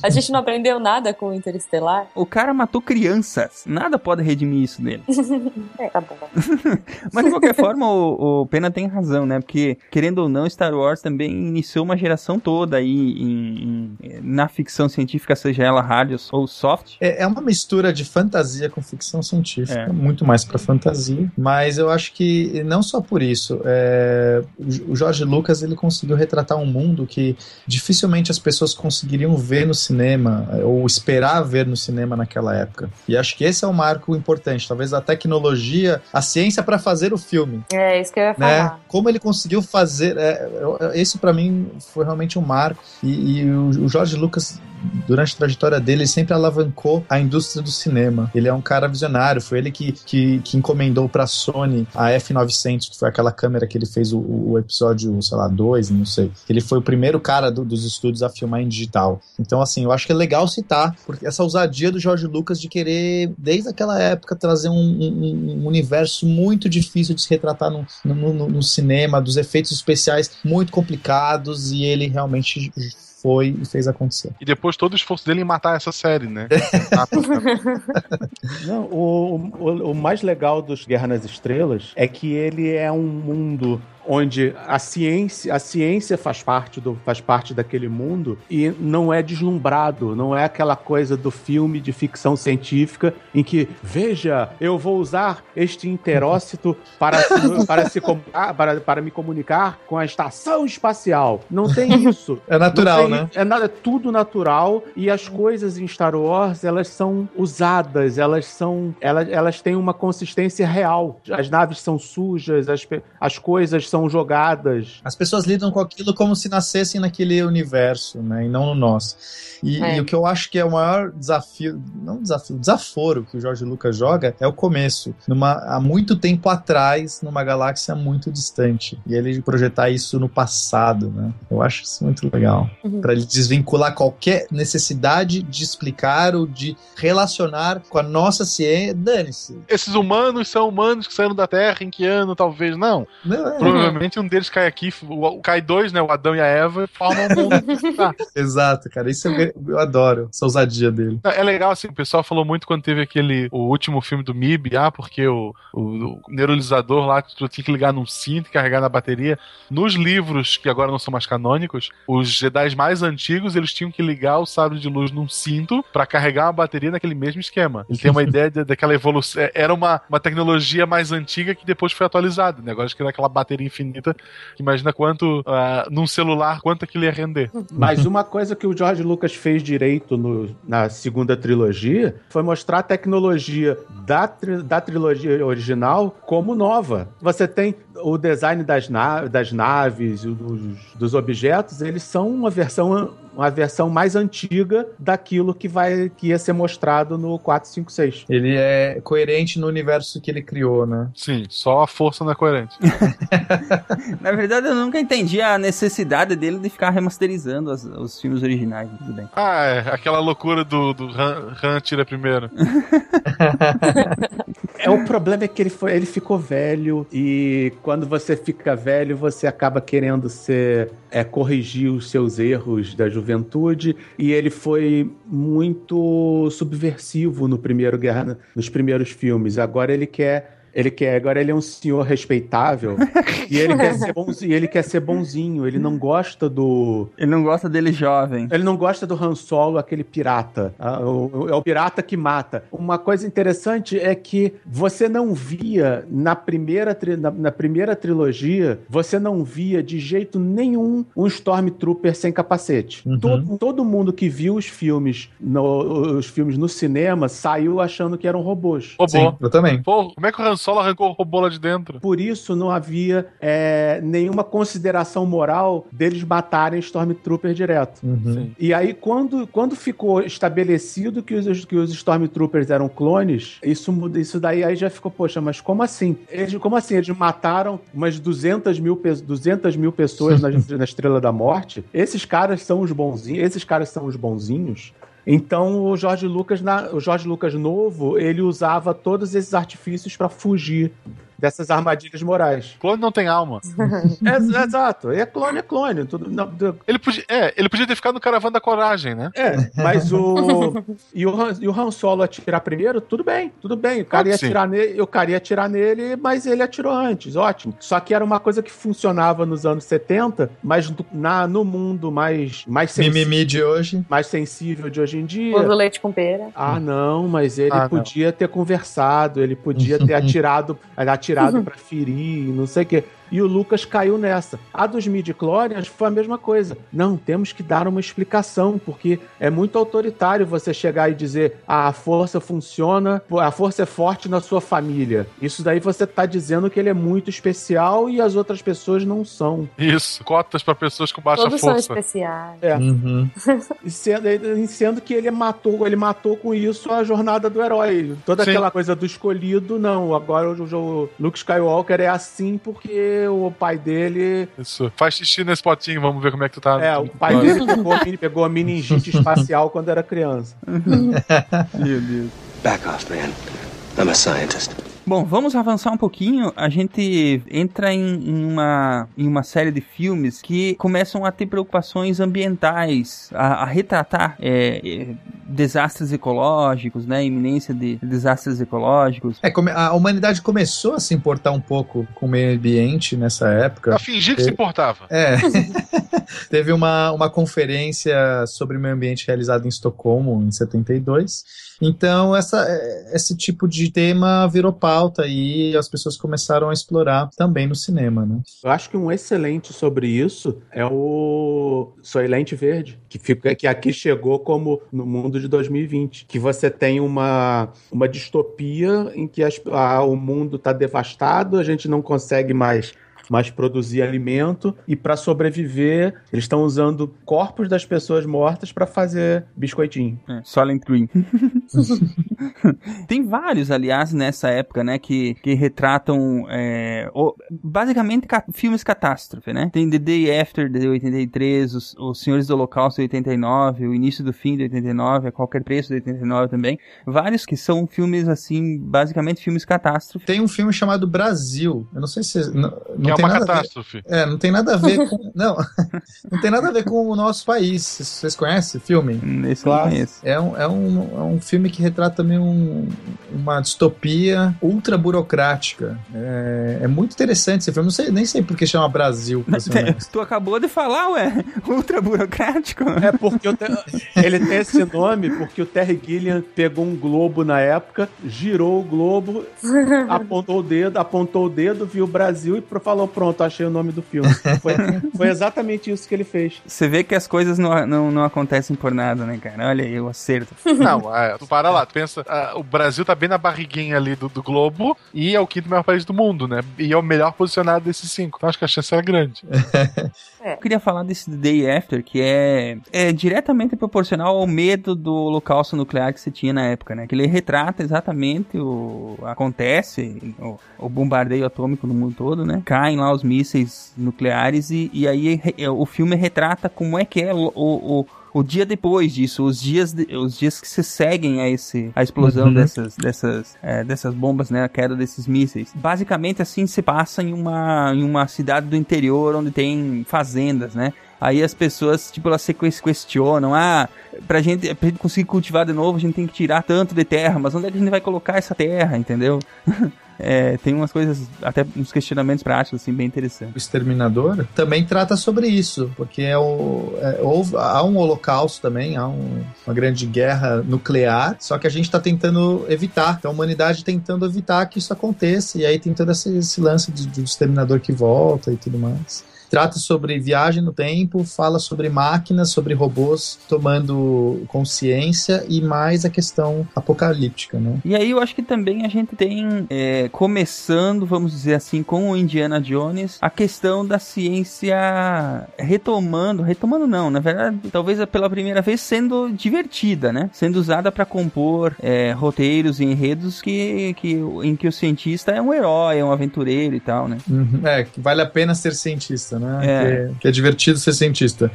a gente não aprendeu nada com o Interestelar. O cara matou crianças. Nada pode redimir isso dele. é, tá bom. Mas de qualquer forma, o, o, Pena tem razão, né? Porque, querendo ou não, Star Wars também iniciou uma geração toda aí em, em, na ficção científica, seja ela hard ou soft. É, é uma mistura de fantasia com ficção científica, é. muito mais para fantasia. Mas eu acho que não só por isso. É, o Jorge Lucas ele conseguiu retratar um mundo que dificilmente as pessoas conseguiriam ver no cinema ou esperar ver no cinema naquela época. E acho que esse é um marco importante. Talvez a tecnologia, a ciência para fazer o filme. É, isso que eu ia né? falar. Como ele conseguiu fazer. É, esse para mim foi realmente um marco. E, e o, o Jorge Lucas durante a trajetória dele, ele sempre alavancou a indústria do cinema. Ele é um cara visionário, foi ele que, que, que encomendou pra Sony a F900, que foi aquela câmera que ele fez o, o episódio, sei lá, 2, não sei. Ele foi o primeiro cara do, dos estúdios a filmar em digital. Então, assim, eu acho que é legal citar, porque essa ousadia do George Lucas de querer, desde aquela época, trazer um, um, um universo muito difícil de se retratar no, no, no, no cinema, dos efeitos especiais muito complicados, e ele realmente foi e fez acontecer. E depois todo o esforço dele em matar essa série, né? Não, o, o, o mais legal dos Guerra nas Estrelas é que ele é um mundo onde a ciência, a ciência faz parte do faz parte daquele mundo e não é deslumbrado, não é aquela coisa do filme de ficção científica em que veja, eu vou usar este interócito para se, para se para, para me comunicar com a estação espacial. Não tem isso. É natural, tem, né? É nada, é tudo natural e as coisas em Star Wars, elas são usadas, elas são elas, elas têm uma consistência real. As naves são sujas, as, as coisas são jogadas. As pessoas lidam com aquilo como se nascessem naquele universo, né? E não no nosso. E, é. e, o que eu acho que é o maior desafio, não desafio, desaforo que o Jorge Lucas joga é o começo. Numa, há muito tempo atrás, numa galáxia muito distante. E ele projetar isso no passado, né? Eu acho isso muito legal. Uhum. para ele desvincular qualquer necessidade de explicar ou de relacionar com a nossa ciência. Dane-se. Esses humanos são humanos que saíram da Terra em que ano, talvez? Não. não é. Provavelmente um deles cai aqui, cai dois, né? O Adão e a Eva, formam um mundo. ah. Exato, cara. Isso eu, eu, adoro, essa ousadia dele. É legal, assim, o pessoal falou muito quando teve aquele, o último filme do MIB, ah, porque o, o, o neuralizador lá, que tu tinha que ligar num cinto e carregar na bateria. Nos livros, que agora não são mais canônicos, os Jedi mais antigos, eles tinham que ligar o sabre de luz num cinto para carregar uma bateria naquele mesmo esquema. Ele tem uma ideia de, daquela evolução. É, era uma, uma tecnologia mais antiga que depois foi atualizada. O negócio que era aquela bateria infinita. Imagina quanto, uh, num celular, quanto aquilo ia render. Mas uma coisa que o George Lucas fez direito no, na segunda trilogia foi mostrar a tecnologia da, tri, da trilogia original como nova. Você tem o design das, na, das naves, dos, dos objetos, eles são uma versão uma versão mais antiga daquilo que vai que ia ser mostrado no 456. Ele é coerente no universo que ele criou, né? Sim, só a força não é coerente. Na verdade, eu nunca entendi a necessidade dele de ficar remasterizando as, os filmes originais, tudo bem. Ah, é, aquela loucura do, do Han, Han tira primeiro. é, o problema é que ele, foi, ele ficou velho e quando você fica velho, você acaba querendo ser é, corrigir os seus erros da juventude e ele foi muito subversivo no primeiro guerra, nos primeiros filmes. Agora ele quer ele quer, agora ele é um senhor respeitável e ele quer ser bonzinho, ele quer ser bonzinho, ele não gosta do Ele não gosta dele jovem. Ele não gosta do Han Solo, aquele pirata. É o pirata que mata. Uma coisa interessante é que você não via na primeira na, na primeira trilogia, você não via de jeito nenhum um Stormtrooper sem capacete. Uhum. Todo, todo mundo que viu os filmes no, os filmes no cinema saiu achando que eram robôs. Robô. Sim, eu também. Pô, como é que o Han Solo arrancou o robô lá de dentro. Por isso não havia é, nenhuma consideração moral deles matarem Stormtrooper direto. Uhum. E aí, quando, quando ficou estabelecido que os, que os Stormtroopers eram clones, isso, isso daí aí já ficou, poxa, mas como assim? Eles, como assim? Eles mataram umas 200 mil, 200 mil pessoas na, na Estrela da Morte? Esses caras são os bonzinhos? Esses caras são os bonzinhos? Então o Jorge Lucas, na, o Jorge Lucas novo, ele usava todos esses artifícios para fugir dessas armadilhas morais. Clone não tem alma. é, exato. É clone, é clone. Tudo, não, ele, podia, é, ele podia ter ficado no caravana da coragem, né? É, mas o. e, o Han, e o Han Solo atirar primeiro, tudo bem, tudo bem. O cara, ia atirar nele, o cara ia atirar nele, mas ele atirou antes, ótimo. Só que era uma coisa que funcionava nos anos 70, mas na, no mundo mais, mais sensível. de hoje. Mais sensível de hoje em dia. Uso leite com pera. Ah, não, mas ele ah, podia não. ter conversado, ele podia ter atirado, atirado para ferir, não sei o quê. E o Lucas caiu nessa. A dos midi-chlorians foi a mesma coisa. Não, temos que dar uma explicação, porque é muito autoritário você chegar e dizer ah, a força funciona, a força é forte na sua família. Isso daí você tá dizendo que ele é muito especial e as outras pessoas não são. Isso, cotas para pessoas com baixa Todos força. são especiais. É. Uhum. e sendo, sendo, que ele matou, ele matou com isso a jornada do herói. Toda Sim. aquela coisa do escolhido, não. Agora o, o Luke Skywalker é assim porque o pai dele. Isso. Faz xixi nesse potinho, vamos ver como é que tu tá. É, o pai dele pegou, pegou a meningite espacial quando era criança. Meu Deus. Back off, man. I'm a scientist. Bom, vamos avançar um pouquinho. A gente entra em, em, uma, em uma série de filmes que começam a ter preocupações ambientais, a, a retratar é, é, desastres ecológicos, né? Iminência de desastres ecológicos. É, a humanidade começou a se importar um pouco com o meio ambiente nessa época. A fingir que se importava. É. Teve uma, uma conferência sobre meio ambiente realizada em Estocolmo em 72 então, essa, esse tipo de tema virou pauta e as pessoas começaram a explorar também no cinema, né? Eu acho que um excelente sobre isso é o Soylente Verde, que, fica, que aqui chegou como no mundo de 2020, que você tem uma, uma distopia em que as, a, o mundo está devastado, a gente não consegue mais mas produzir alimento e para sobreviver, eles estão usando corpos das pessoas mortas para fazer biscoitinho. É, Silent Green. Tem vários, aliás, nessa época, né, que, que retratam é, o, basicamente ca filmes catástrofe, né? Tem The Day After de 83, os, os Senhores do Holocausto de 89, o Início do Fim de 89, a Qualquer Preço de 89 também. Vários que são filmes, assim, basicamente filmes catástrofe. Tem um filme chamado Brasil, eu não sei se... Não, não é uma catástrofe. É, não tem nada a ver com. não, não tem nada a ver com o nosso país. Vocês conhecem o filme? Hum, esse claro. É um, é, um, é um filme que retrata também um, uma distopia ultra burocrática. É, é muito interessante esse filme. Não sei, nem sei por que chama Brasil. tu acabou de falar, ué? Ultra burocrático? É porque te... ele tem esse nome porque o Terry Gilliam pegou um globo na época, girou o globo, apontou o dedo, apontou o dedo, viu o Brasil e falou falou, pronto, achei o nome do filme. Foi, foi exatamente isso que ele fez. Você vê que as coisas não, não, não acontecem por nada, né, cara? Olha aí, o acerto. Não, é, tu para lá, tu pensa, o Brasil tá bem na barriguinha ali do, do Globo e é o quinto maior país do mundo, né? E é o melhor posicionado desses cinco. Então acho que a chance era grande. É. Eu queria falar desse Day After, que é, é diretamente proporcional ao medo do holocausto nuclear que você tinha na época, né? Que ele retrata exatamente o... acontece, o, o bombardeio atômico no mundo todo, né? Caem lá os mísseis nucleares e, e aí o filme retrata como é que é o, o o dia depois disso, os dias, de, os dias que se seguem a, esse, a explosão uhum. dessas, dessas, é, dessas bombas, né, a queda desses mísseis. Basicamente, assim, se passa em uma, em uma cidade do interior onde tem fazendas, né? Aí as pessoas, tipo, elas se questionam, ah, pra gente, pra gente conseguir cultivar de novo, a gente tem que tirar tanto de terra, mas onde é que a gente vai colocar essa terra, entendeu? É, tem umas coisas, até uns questionamentos práticos, assim, bem interessantes. O Exterminador também trata sobre isso, porque é o, é, houve, há um holocausto também, há um, uma grande guerra nuclear, só que a gente está tentando evitar, então a humanidade tentando evitar que isso aconteça, e aí tem todo esse, esse lance de, de Exterminador que volta e tudo mais trata sobre viagem no tempo, fala sobre máquinas, sobre robôs tomando consciência e mais a questão apocalíptica, né? E aí eu acho que também a gente tem, é, começando, vamos dizer assim, com o Indiana Jones, a questão da ciência retomando, retomando não, na verdade, talvez pela primeira vez sendo divertida, né? Sendo usada para compor é, roteiros e enredos que, que, em que o cientista é um herói, é um aventureiro e tal, né? Uhum. É, vale a pena ser cientista, né? Né? É. Que, que, é divertido ser cientista.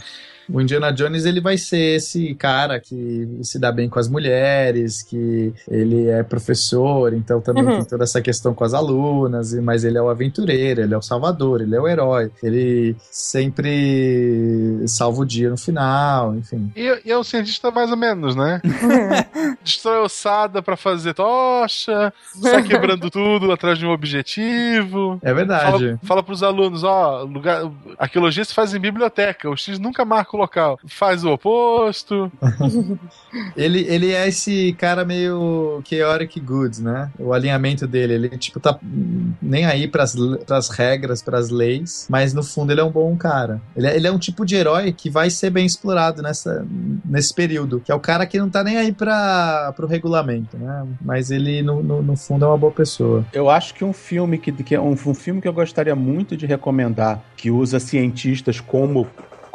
O Indiana Jones ele vai ser esse cara que se dá bem com as mulheres, que ele é professor, então também uhum. tem toda essa questão com as alunas, mas ele é o aventureiro, ele é o salvador, ele é o herói, ele sempre salva o dia no final, enfim. E, e é o cientista mais ou menos, né? Destrói ossada para fazer tocha, sai quebrando tudo atrás de um objetivo. É verdade. Fala, fala pros alunos, ó, lugar, arqueologia se faz em biblioteca, o X nunca marca o local. Faz o oposto. ele, ele é esse cara meio chaotic goods, né? O alinhamento dele, ele tipo tá nem aí pras, pras regras, pras leis, mas no fundo ele é um bom cara. Ele é, ele é um tipo de herói que vai ser bem explorado nessa, nesse período, que é o cara que não tá nem aí pra, pro regulamento, né? Mas ele, no, no, no fundo, é uma boa pessoa. Eu acho que um filme que, que é um, um filme que eu gostaria muito de recomendar, que usa cientistas como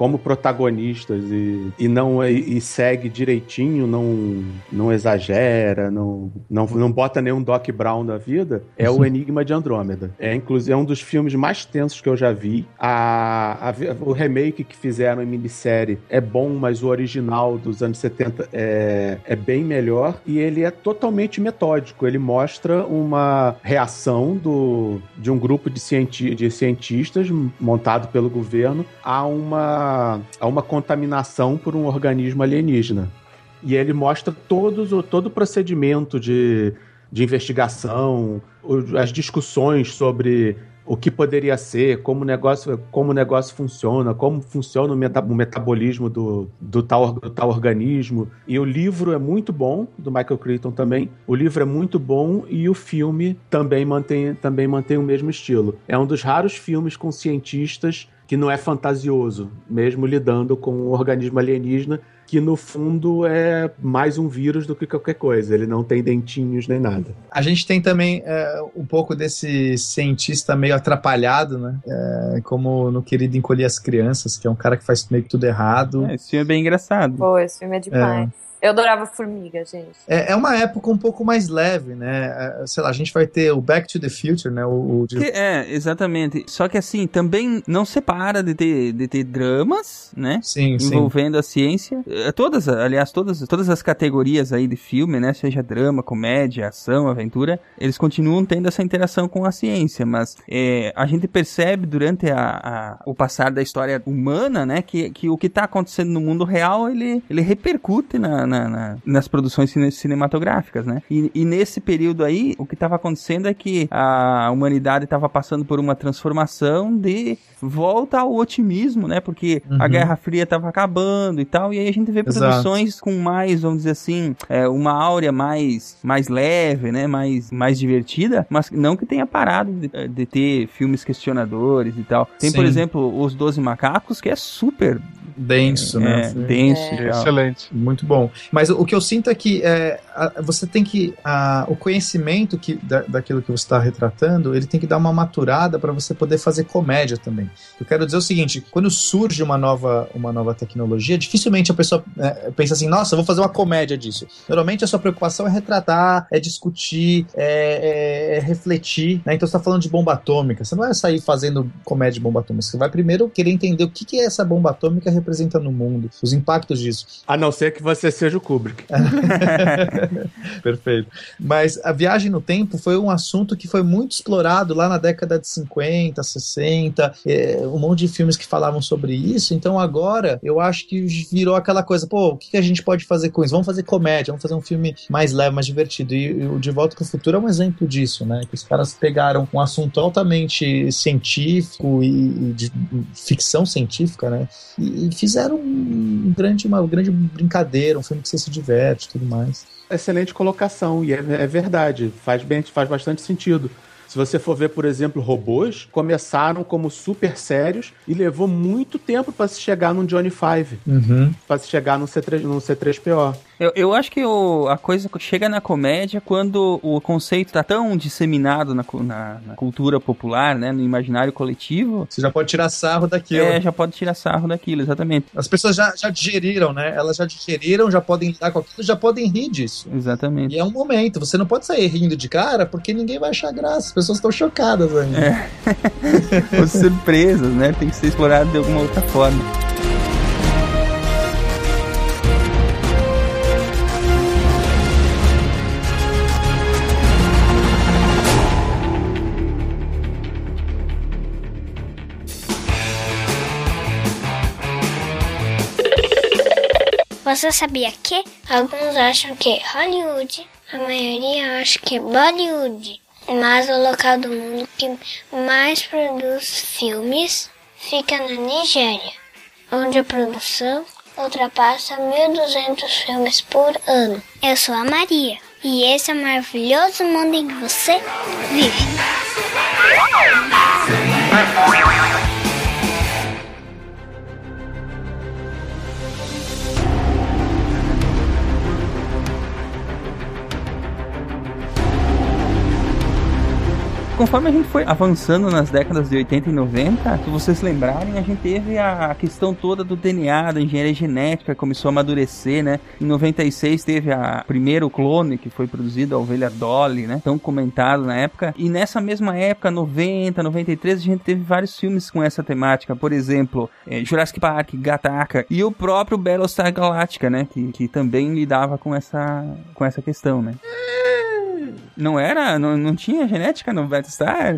como protagonistas e, e não e, e, segue direitinho, não, não exagera, não, não, não bota nenhum Doc Brown da vida, é o Enigma de Andrômeda. É inclusive é um dos filmes mais tensos que eu já vi. A, a, o remake que fizeram em minissérie é bom, mas o original dos anos 70 é, é bem melhor e ele é totalmente metódico. Ele mostra uma reação do, de um grupo de, cienti, de cientistas montado pelo governo a uma a uma contaminação por um organismo alienígena. E ele mostra todos, todo o procedimento de, de investigação, as discussões sobre o que poderia ser, como o negócio, como o negócio funciona, como funciona o, meta, o metabolismo do, do, tal, do tal organismo. E o livro é muito bom, do Michael Crichton também. O livro é muito bom e o filme também mantém, também mantém o mesmo estilo. É um dos raros filmes com cientistas que não é fantasioso, mesmo lidando com um organismo alienígena que no fundo é mais um vírus do que qualquer coisa. Ele não tem dentinhos nem nada. A gente tem também é, um pouco desse cientista meio atrapalhado, né? É, como no Querido Encolher as Crianças, que é um cara que faz meio que tudo errado. É, esse filme é bem engraçado. Pô, esse filme é demais. É. Eu adorava Formiga, gente. É, é uma época um pouco mais leve, né? É, sei lá, a gente vai ter o Back to the Future, né? O, o de... É, exatamente. Só que assim, também não separa de ter, de ter dramas, né? Sim, Envolvendo sim. a ciência. É, todas, aliás, todas, todas as categorias aí de filme, né? Seja drama, comédia, ação, aventura, eles continuam tendo essa interação com a ciência, mas é, a gente percebe durante a, a, o passar da história humana, né? Que, que o que está acontecendo no mundo real, ele, ele repercute na na, na, nas produções cine cinematográficas, né? E, e, nesse período aí, o que estava acontecendo é que a humanidade estava passando por uma transformação de volta ao otimismo, né? Porque uhum. a Guerra Fria estava acabando e tal, e aí a gente vê Exato. produções com mais, vamos dizer assim, é, uma áurea mais, mais leve, né? Mais, mais divertida, mas não que tenha parado de, de ter filmes questionadores e tal. Tem, Sim. por exemplo, Os Doze Macacos, que é super denso, né? é? Denso, é. excelente, muito bom. Mas o que eu sinto é que é, a, você tem que a, o conhecimento que da, daquilo que você está retratando, ele tem que dar uma maturada para você poder fazer comédia também. Eu quero dizer o seguinte: quando surge uma nova uma nova tecnologia, dificilmente a pessoa é, pensa assim, nossa, eu vou fazer uma comédia disso. Normalmente a sua preocupação é retratar, é discutir, é, é, é refletir. Né? Então você está falando de bomba atômica, você não vai sair fazendo comédia de bomba atômica. Você vai primeiro querer entender o que, que é essa bomba atômica representa no mundo, os impactos disso. A não ser que você seja o Kubrick. Perfeito. Mas a viagem no tempo foi um assunto que foi muito explorado lá na década de 50, 60, é, um monte de filmes que falavam sobre isso. Então agora eu acho que virou aquela coisa, pô, o que a gente pode fazer com isso? Vamos fazer comédia, vamos fazer um filme mais leve, mais divertido. E, o De Volta para o Futuro é um exemplo disso, né? Que os caras pegaram um assunto altamente científico e, e de ficção científica, né? E, fizeram um grande, uma grande brincadeira, um filme que você se diverte e tudo mais. Excelente colocação, e é, é verdade, faz, bem, faz bastante sentido. Se você for ver, por exemplo, robôs, começaram como super sérios e levou muito tempo para se chegar num Johnny Five, uhum. para se chegar num, C3, num C3PO. Eu, eu acho que o, a coisa chega na comédia quando o conceito tá tão disseminado na, na, na, cultura popular, né? No imaginário coletivo. Você já pode tirar sarro daquilo. É, já pode tirar sarro daquilo, exatamente. As pessoas já, já digeriram, né? Elas já digeriram, já podem lidar com aquilo, já podem rir disso. Exatamente. E é um momento, você não pode sair rindo de cara porque ninguém vai achar graça. As pessoas estão chocadas ainda. É. Ou surpresas, né? Tem que ser explorado de alguma outra forma. Você sabia que alguns acham que Hollywood, a maioria acha que Bollywood, mas o local do mundo que mais produz filmes fica na Nigéria, onde a produção ultrapassa 1.200 filmes por ano. Eu sou a Maria e esse é o maravilhoso mundo em que você vive. Conforme a gente foi avançando nas décadas de 80 e 90, se vocês lembrarem, a gente teve a questão toda do DNA, da engenharia genética, começou a amadurecer, né? Em 96 teve a primeiro clone que foi produzido, a ovelha Dolly, né? Tão comentado na época. E nessa mesma época, 90, 93, a gente teve vários filmes com essa temática. Por exemplo, é, Jurassic Park, Gataca e o próprio Battlestar Galactica, né? Que, que também lidava com essa, com essa questão, né? Não era? Não, não tinha genética no Battlestar?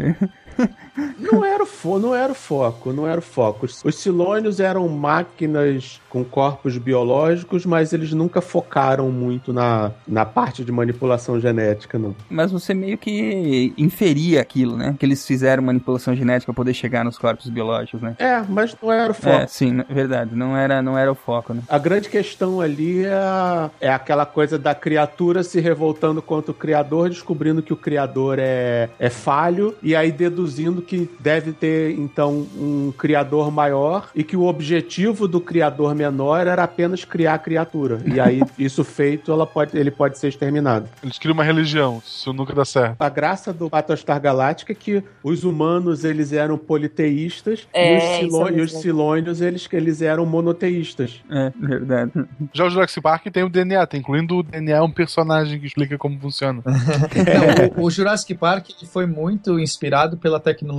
não, era o fo não era o foco, não era o foco. Os Silônios eram máquinas com corpos biológicos, mas eles nunca focaram muito na, na parte de manipulação genética, não. Mas você meio que inferia aquilo, né? Que eles fizeram manipulação genética para poder chegar nos corpos biológicos, né? É, mas não era o foco. É, sim, verdade, não era, não era o foco, né? A grande questão ali é, é aquela coisa da criatura se revoltando contra o criador, descobrindo que o criador é, é falho, e aí deduzindo que deve ter, então, um criador maior e que o objetivo do criador menor era apenas criar a criatura. E aí, isso feito, ela pode, ele pode ser exterminado. Eles criam uma religião, isso nunca dá certo. A graça do Battlestar Galactica é que os humanos, eles eram politeístas é, e, os Silô, e os Silônios, eles, eles eram monoteístas. É, verdade. Já o Jurassic Park tem o DNA, tem incluindo o DNA um personagem que explica como funciona. Não, o, o, Jurassic Park foi muito inspirado pela tecnologia,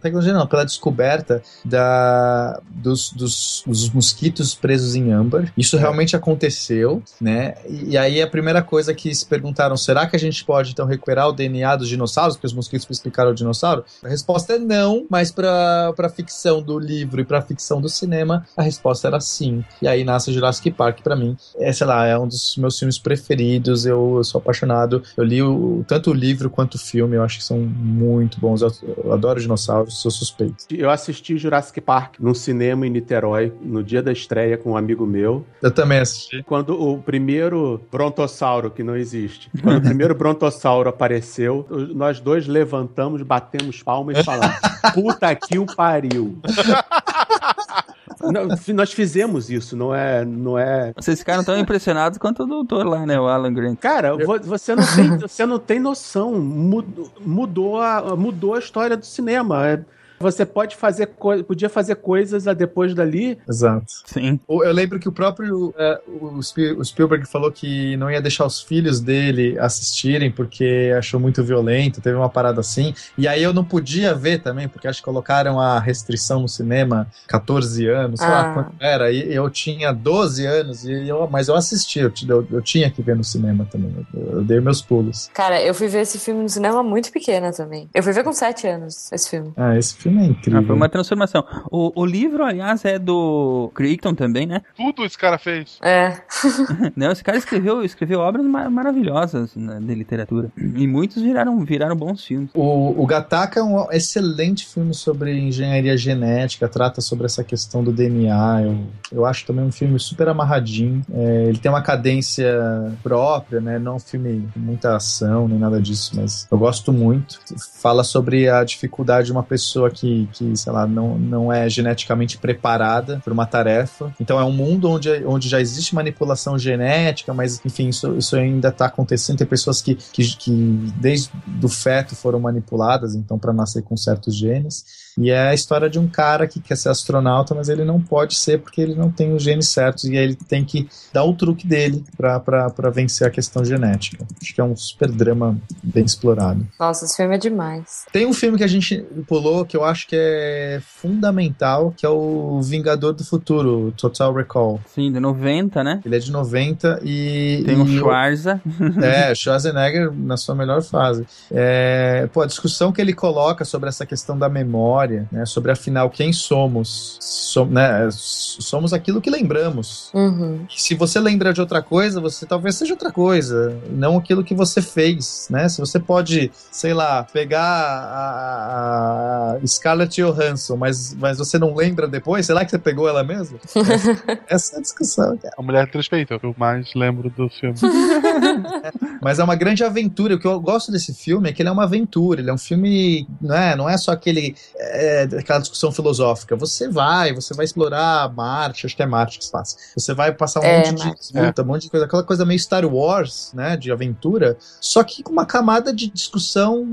tecnologia não, pela descoberta da, dos, dos, dos mosquitos presos em âmbar. Isso é. realmente aconteceu, né? E, aí a primeira coisa que se perguntaram, será que a gente pode então recuperar o DNA dos dinossauros, porque os mosquitos explicaram o dinossauro? A resposta é não, mas para a ficção do livro e para a ficção do cinema, a resposta era sim. E aí nasce Jurassic Park para mim. É, sei lá, é um dos meus filmes preferidos, eu, eu sou apaixonado. Eu li o, tanto o livro quanto o filme, eu acho que são muito bons. Eu, eu adoro dinossauros, sou suspeito. Eu assisti Jurassic Park no cinema em Niterói, no dia da estreia com um amigo meu. Eu também assisti. Quando o primeiro brontossauro, que não existe, quando o primeiro brontossauro apareceu, nós dois levantamos, batemos palmas e falamos: puta que o pariu. Não, nós fizemos isso, não é, não é. Vocês ficaram tão impressionados quanto o doutor lá, né, o Alan Grant. Cara, você não tem, você não tem noção. Mudou a, mudou a história do cinema. É, você pode fazer podia fazer coisas a depois dali. Exato. Sim. Eu lembro que o próprio é, o Spielberg falou que não ia deixar os filhos dele assistirem porque achou muito violento, teve uma parada assim. E aí eu não podia ver também, porque acho que colocaram a restrição no cinema 14 anos, sei ah. lá quanto era. E eu tinha 12 anos, e eu, mas eu assisti, eu, eu, eu tinha que ver no cinema também. Eu, eu, dei meus pulos. Cara, eu fui ver esse filme no cinema muito pequena também. Eu fui ver com 7 anos esse filme. Ah, esse filme é incrível. Ah, foi uma transformação. O, o livro, aliás, é do Crichton também, né? Tudo esse cara fez. É. Não, esse cara escreveu, escreveu obras mar maravilhosas né, de literatura. E muitos viraram, viraram bons filmes. O, o Gataca é um excelente filme sobre engenharia genética, trata sobre essa questão do DNA. Eu, eu acho também um filme super amarradinho. É, ele tem uma cadência própria, né? Não um filme com muita ação nem nada disso, mas eu gosto muito. Fala sobre a dificuldade de uma pessoa que, que sei lá, não, não é geneticamente preparada para uma tarefa. Então é um mundo onde, onde já existe manipulação genética, mas enfim, isso, isso ainda está acontecendo. Tem pessoas que, que, que desde do feto foram manipuladas, então, para nascer com certos genes. E é a história de um cara que quer ser astronauta, mas ele não pode ser porque ele não tem os genes certos. E aí ele tem que dar o truque dele para vencer a questão genética. Acho que é um super drama bem explorado. Nossa, esse filme é demais. Tem um filme que a gente pulou que eu acho que é fundamental, que é o Vingador do Futuro, Total Recall. Sim, de 90, né? Ele é de 90 e. Tem o Schwarza. É, Schwarzenegger na sua melhor fase. É, pô, a discussão que ele coloca sobre essa questão da memória memória, né? Sobre afinal quem somos. Som, né? Somos aquilo que lembramos. Uhum. se você lembra de outra coisa, você talvez seja outra coisa, não aquilo que você fez, né? Se você pode, sei lá, pegar a, a Scarlett Johansson, mas, mas você não lembra depois, será que você pegou ela mesmo? Essa, essa é a discussão, cara. A mulher transfeita, eu mais lembro do filme. mas é uma grande aventura. O que eu gosto desse filme é que ele é uma aventura, ele é um filme, não é, não é só aquele é, aquela discussão filosófica. Você vai, você vai explorar Marte, acho que é Marte que se passa. Você vai passar um é, monte de luta, um monte de coisa, aquela coisa meio Star Wars, né, de aventura, só que com uma camada de discussão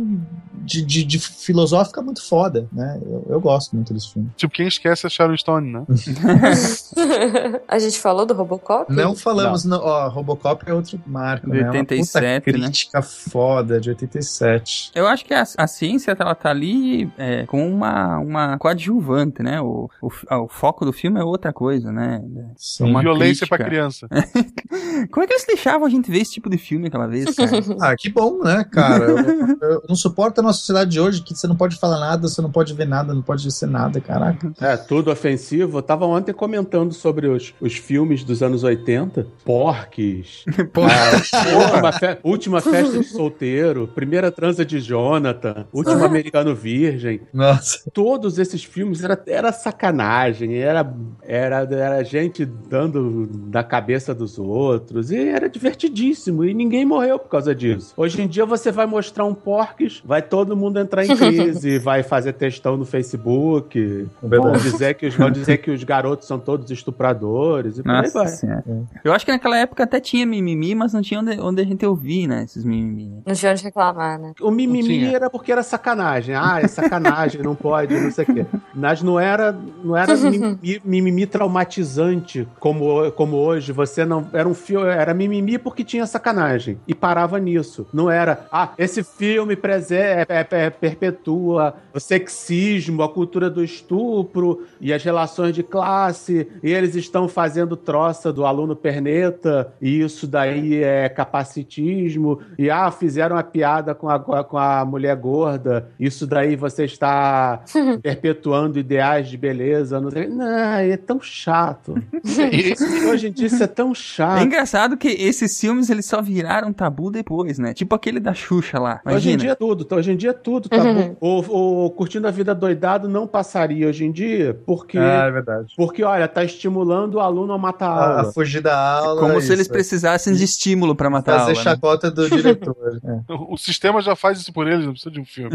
de, de, de filosófica muito foda, né? Eu, eu, gosto muito desse filme. Tipo, quem esquece é Sharon Stone, né? a gente falou do Robocop? Não falamos, não. ó, Robocop é outro marco, de né? 87, uma crítica né? foda de 87. Eu acho que a, a ciência, ela tá ali é, com uma, uma coadjuvante, né? O, o, o, foco do filme é outra coisa, né? Sim. Uma Violência crítica. pra criança. Como é que eles deixavam a gente ver esse tipo de filme aquela vez, cara? ah, que bom, né, cara? Eu, eu não suporto a nossa sociedade de hoje que você não pode falar nada, você não pode ver nada, não pode ser nada, caraca. É, tudo ofensivo. Eu tava ontem comentando sobre os, os filmes dos anos 80. Porques. Ah, última, fe última festa de solteiro. Primeira transa de Jonathan. Último americano virgem. Nossa. Todos esses filmes era, era sacanagem. Era, era, era gente dando na cabeça dos outros. E era divertidíssimo. E ninguém morreu por causa disso. Hoje em dia você vai mostrar um Porques, vai todo mundo entrar em crise, vai fazer textão no Facebook, vão dizer, que os, vão dizer que os garotos são todos estupradores e Nossa por aí vai. Eu acho que naquela época até tinha mimimi, mas não tinha onde, onde a gente ouvir, né, esses mimimi. Não tinha onde reclamar, né? O mimimi era porque era sacanagem. Ah, é sacanagem, não pode, não sei o quê. Mas não era, não era mimimi, mimimi traumatizante como, como hoje. Você não. Era um filme. Era mimimi porque tinha sacanagem. E parava nisso. Não era. Ah, esse filme é, é, é, perpetua o sexismo, a cultura do estupro e as relações de classe, e eles estão fazendo troça do aluno perneta, e isso daí é capacitismo, e ah, fizeram a piada com a, com a mulher gorda, isso daí você está perpetuando ideais de beleza, não sei. Não, é tão chato. Hoje em dia isso é tão chato. É engraçado que esses filmes eles só viraram tabu depois, né? Tipo aquele da Xuxa lá. Imagina. Hoje em dia é tudo, tá? hoje em dia é tudo tabu. Uhum. O, o, Curtindo a Vida Doidado não passaria hoje em dia, porque. Ah, é verdade. Porque, olha, tá estimulando o aluno a matar a aula. A fugir da aula. Como se eles precisassem de estímulo para matar Fazer a aula. Fazer né? chacota né? do diretor. é. o, o sistema já faz isso por eles, não precisa de um filme.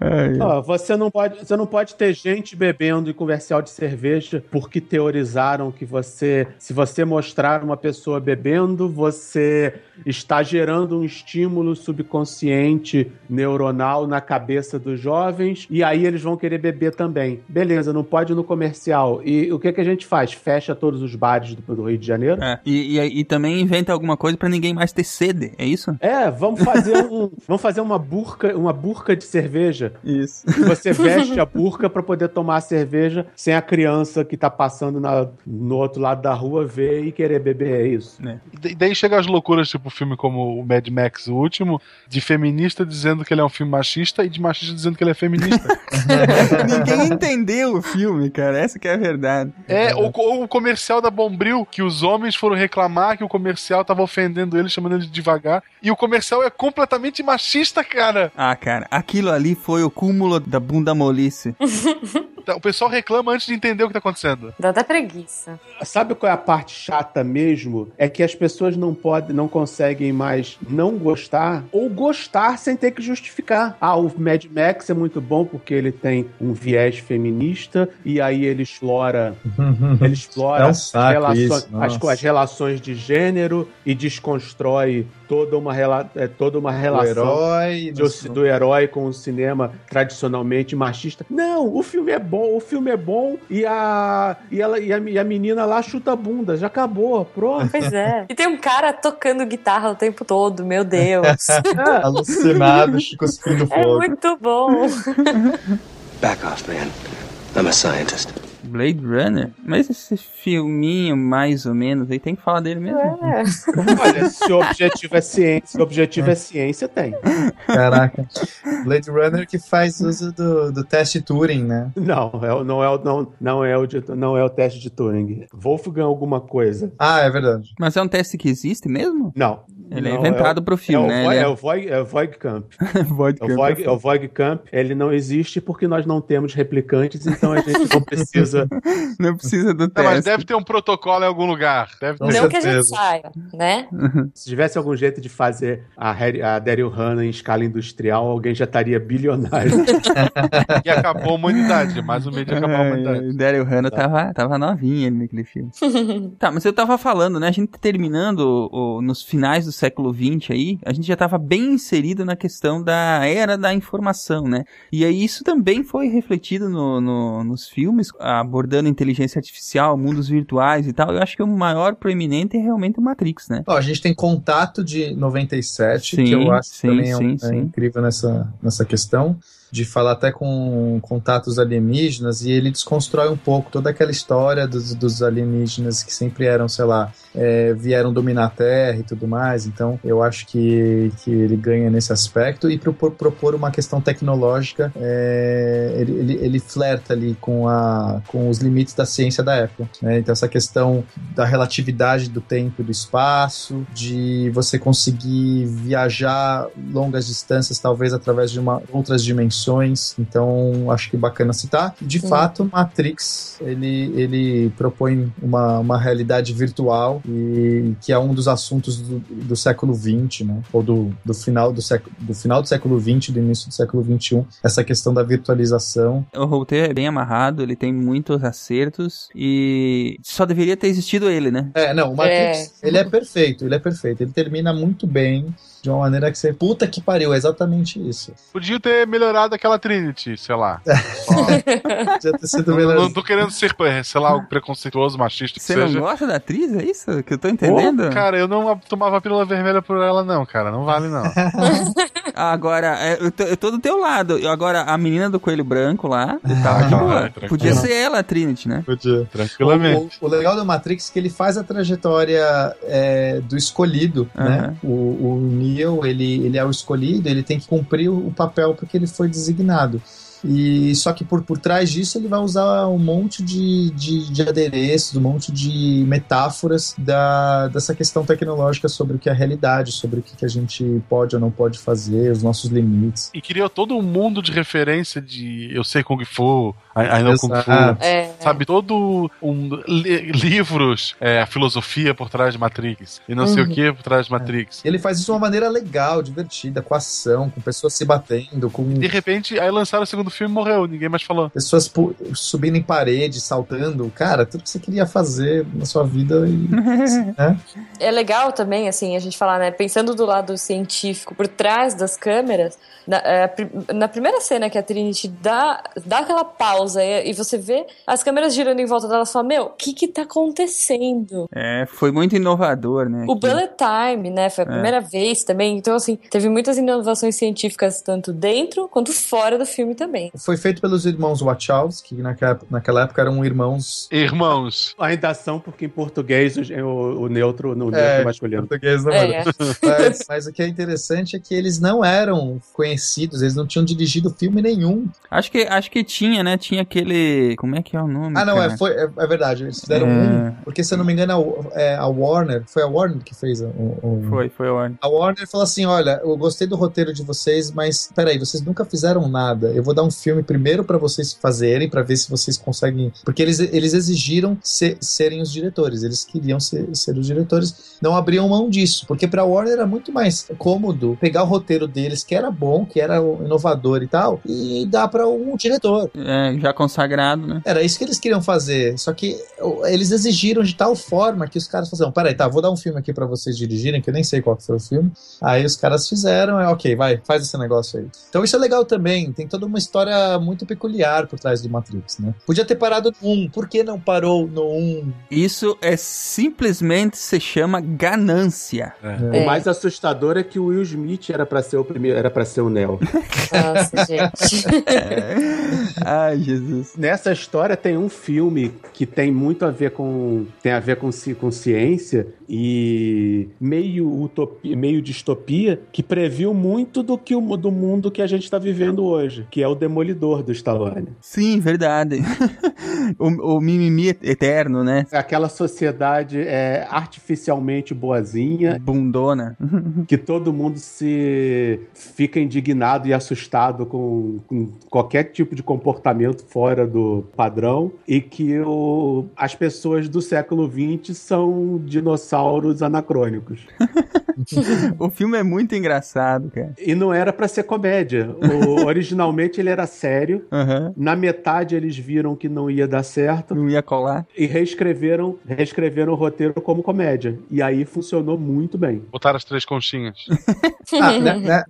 É, você, não pode, você não pode ter gente bebendo em comercial de cerveja porque teorizaram que você, se você mostrar uma pessoa bebendo, você está gerando um estímulo subconsciente neuronal na cabeça dos jovens e aí eles vão querer beber também. Beleza, não pode no comercial. E o que, que a gente faz? Fecha todos os bares do, do Rio de Janeiro? É, e, e, e, também inventa alguma coisa para ninguém mais ter sede, é isso? É, vamos fazer um, vamos fazer uma burca, uma burca de cerveja. Isso. Você veste a burca para poder tomar a cerveja sem a criança que tá passando na, no outro lado da rua ver e querer beber, é isso. É. E daí chega as loucuras, tipo filme como o Mad Max, o último, de feminista dizendo que ele é um filme machista e de machista dizendo que ele é feminista. Ninguém entendeu o filme, cara. Essa que é a verdade. É, ou, ou, o comercial da Bombril, que os homens foram reclamar que o comercial tava ofendendo ele, chamando ele de devagar. E o comercial é completamente machista, cara. Ah, cara, aquilo ali foi o cúmulo da bunda molice. Tá, o pessoal reclama antes de entender o que tá acontecendo. Dá até preguiça. Sabe qual é a parte chata mesmo? É que as pessoas não podem, não conseguem mais não gostar ou gostar sem ter que justificar. Ah, o Mad Max é muito bom porque ele tem um viés feminista e aí ele explora ele explora é um as, relações, as, as, relações de gênero e desconstrói toda uma, rela, é, toda uma relação do herói, de, do herói com o cinema tradicionalmente machista. Não, o filme é bom, o filme é bom e a, e ela, e a, e a menina lá chuta a bunda, já acabou, pronto. Pois é. E tem um cara tocando guitarra o tempo todo, meu Deus. É. Alucinado, cuspindo fogo. É muito bom. Back off, man. I'm a scientist. Blade Runner? Mas esse filminho, mais ou menos, aí tem que falar dele mesmo. É. Olha, se o objetivo é ciência, se o objetivo é ciência, tem. Caraca. Blade Runner que faz uso do, do teste Turing, né? Não, é, não, é, não, não, é o de, não é o teste de Turing. Wolfgang alguma coisa. Ah, é verdade. Mas é um teste que existe mesmo? Não. Ele é não, é inventado é, pro filme, é né? Voig, é... é o Voig, é o Voig Camp. Voig é, o Voig, é o Voig Camp. Ele não existe porque nós não temos replicantes, então a gente não precisa. não precisa do teste. Não, mas deve ter um protocolo em algum lugar. Deve ter. Não certeza. que a gente saiba, né? Se tivesse algum jeito de fazer a, Harry, a Daryl Hannah em escala industrial, alguém já estaria bilionário. e acabou a humanidade. Mais um meio de acabar a humanidade. Daryl Hannah tá. tava, tava novinha naquele filme. tá, mas eu tava falando, né? A gente terminando o, nos finais do século XX aí, a gente já tava bem inserido na questão da era da informação, né? E aí isso também foi refletido no, no, nos filmes, abordando inteligência artificial, mundos virtuais e tal. Eu acho que o maior proeminente é realmente o Matrix, né? Ó, a gente tem Contato de 97, sim, que eu acho sim, também sim, é, um, é incrível nessa, nessa questão de falar até com contatos alienígenas e ele desconstrói um pouco toda aquela história dos, dos alienígenas que sempre eram, sei lá, é, vieram dominar a Terra e tudo mais. Então, eu acho que, que ele ganha nesse aspecto e propor, propor uma questão tecnológica, é, ele, ele, ele, flerta ali com, a, com os limites da ciência da época. Né? Então, essa questão da relatividade do tempo e do espaço, de você conseguir viajar longas distâncias, talvez através de uma, outras dimensões. Então, acho que bacana citar. De fato, Matrix, ele, ele propõe uma, uma realidade virtual e que é um dos assuntos do, do século XX, né? Ou do, do, final do, século, do final do século XX, do início do século XXI, essa questão da virtualização. O roteiro é bem amarrado, ele tem muitos acertos e só deveria ter existido ele, né? É, não, o Matrix, é. ele é perfeito, ele é perfeito, ele termina muito bem de uma maneira que você. Puta que pariu, é exatamente isso. Podia ter melhorado aquela Trinity, sei lá. Podia ter sido melhor. Não, não tô querendo ser, sei lá, preconceituoso, machista. Você não gosta da atriz? É isso que eu tô entendendo? Oh, cara, eu não tomava pílula vermelha por ela, não, cara. Não vale, não. agora, é, eu tô, eu tô do teu lado. Agora, a menina do coelho branco lá, ah, Podia ser ela, a Trinity, né? Podia. Tranquilamente. O, o, o, legal do Matrix é que ele faz a trajetória é, do escolhido, né? O, o Neo, ele, ele é o escolhido, ele tem que cumprir o papel porque ele foi designado. E só que por, por trás disso ele vai usar um monte de, de, de adereços, um monte de metáforas da, dessa questão tecnológica sobre o que é a realidade, sobre o que, que a gente pode ou não pode fazer, os nossos limites. E criou todo um mundo de referência de eu sei Kung Fu, I, I know Kung Fu, é. sabe? Todo um li, livros, é, a filosofia por trás de Matrix e não uhum. sei o uhum. que por trás de Matrix. É. Ele faz isso de uma maneira legal, divertida, com ação, com pessoas se batendo, com... De repente, aí lançaram o segundo filme e morreu, ninguém mais falou. Pessoas subindo em parede, saltando, cara, tudo que você queria fazer na sua vida e... né? É legal também, assim, a gente falar, né, pensando do lado científico, por trás das câmeras, na, é, na primeira cena que a Trinity dá, dá aquela pausa e, e você vê as câmeras girando em volta dela e fala, meu, o que que tá acontecendo? É, foi muito inovador, né? O aqui. bullet time, né, foi a é. primeira vez também, então assim, teve muitas inovações científicas tanto dentro quanto fora do filme também. Foi feito pelos irmãos Wachowski, que naquela, naquela época eram irmãos... Irmãos. Ainda são, porque em português o, o neutro, no neutro é, masculino. português não é. mas, mas o que é interessante é que eles não eram conhecidos eles não tinham dirigido filme nenhum. Acho que, acho que tinha, né? Tinha aquele. Como é que é o nome? Ah, não, é, foi, é, é, verdade. Eles fizeram é... um. Porque, se eu não me engano, a, é, a Warner. Foi a Warner que fez o, o, Foi, foi a Warner. A Warner falou assim: olha, eu gostei do roteiro de vocês, mas peraí, vocês nunca fizeram nada. Eu vou dar um filme primeiro para vocês fazerem, para ver se vocês conseguem. Porque eles, eles exigiram ser, serem os diretores. Eles queriam ser, ser os diretores. Não abriam mão disso. Porque pra Warner era muito mais cômodo pegar o roteiro deles, que era bom, que era inovador e tal, e dar para um diretor. É, já consagrado, né? Era isso que eles queriam fazer, só que eles exigiram de tal forma que os caras falaram, peraí, tá, vou dar um filme aqui para vocês dirigirem, que eu nem sei qual foi o filme. Aí os caras fizeram, é ok, vai, faz esse negócio aí. Então isso é legal também, tem toda uma história muito peculiar por trás do Matrix, né? Podia ter parado no 1, por que não parou no 1? Isso é simplesmente se chama ganância. É. O mais assustador é que o Will Smith era para ser o primeiro, era para ser o Neo. Nossa, gente. Ai, Jesus. Nessa história tem um filme que tem muito a ver com tem a ver com, com ciência e meio utopia, meio distopia que previu muito do que o do mundo que a gente está vivendo hoje, que é o Demolidor do Stallone. Sim, verdade. o, o mimimi eterno, né? Aquela sociedade é artificialmente boazinha, bundona, que todo mundo se fica indignado e assustado com, com qualquer tipo de comportamento fora do padrão e que o, as pessoas do século XX são dinossauros anacrônicos. o filme é muito engraçado, cara. E não era para ser comédia. O, originalmente ele era sério. Uhum. Na metade eles viram que não ia dar certo. Não ia colar. E reescreveram, reescreveram o roteiro como comédia. E aí funcionou muito bem. Botaram as três conchinhas. ah, né, né,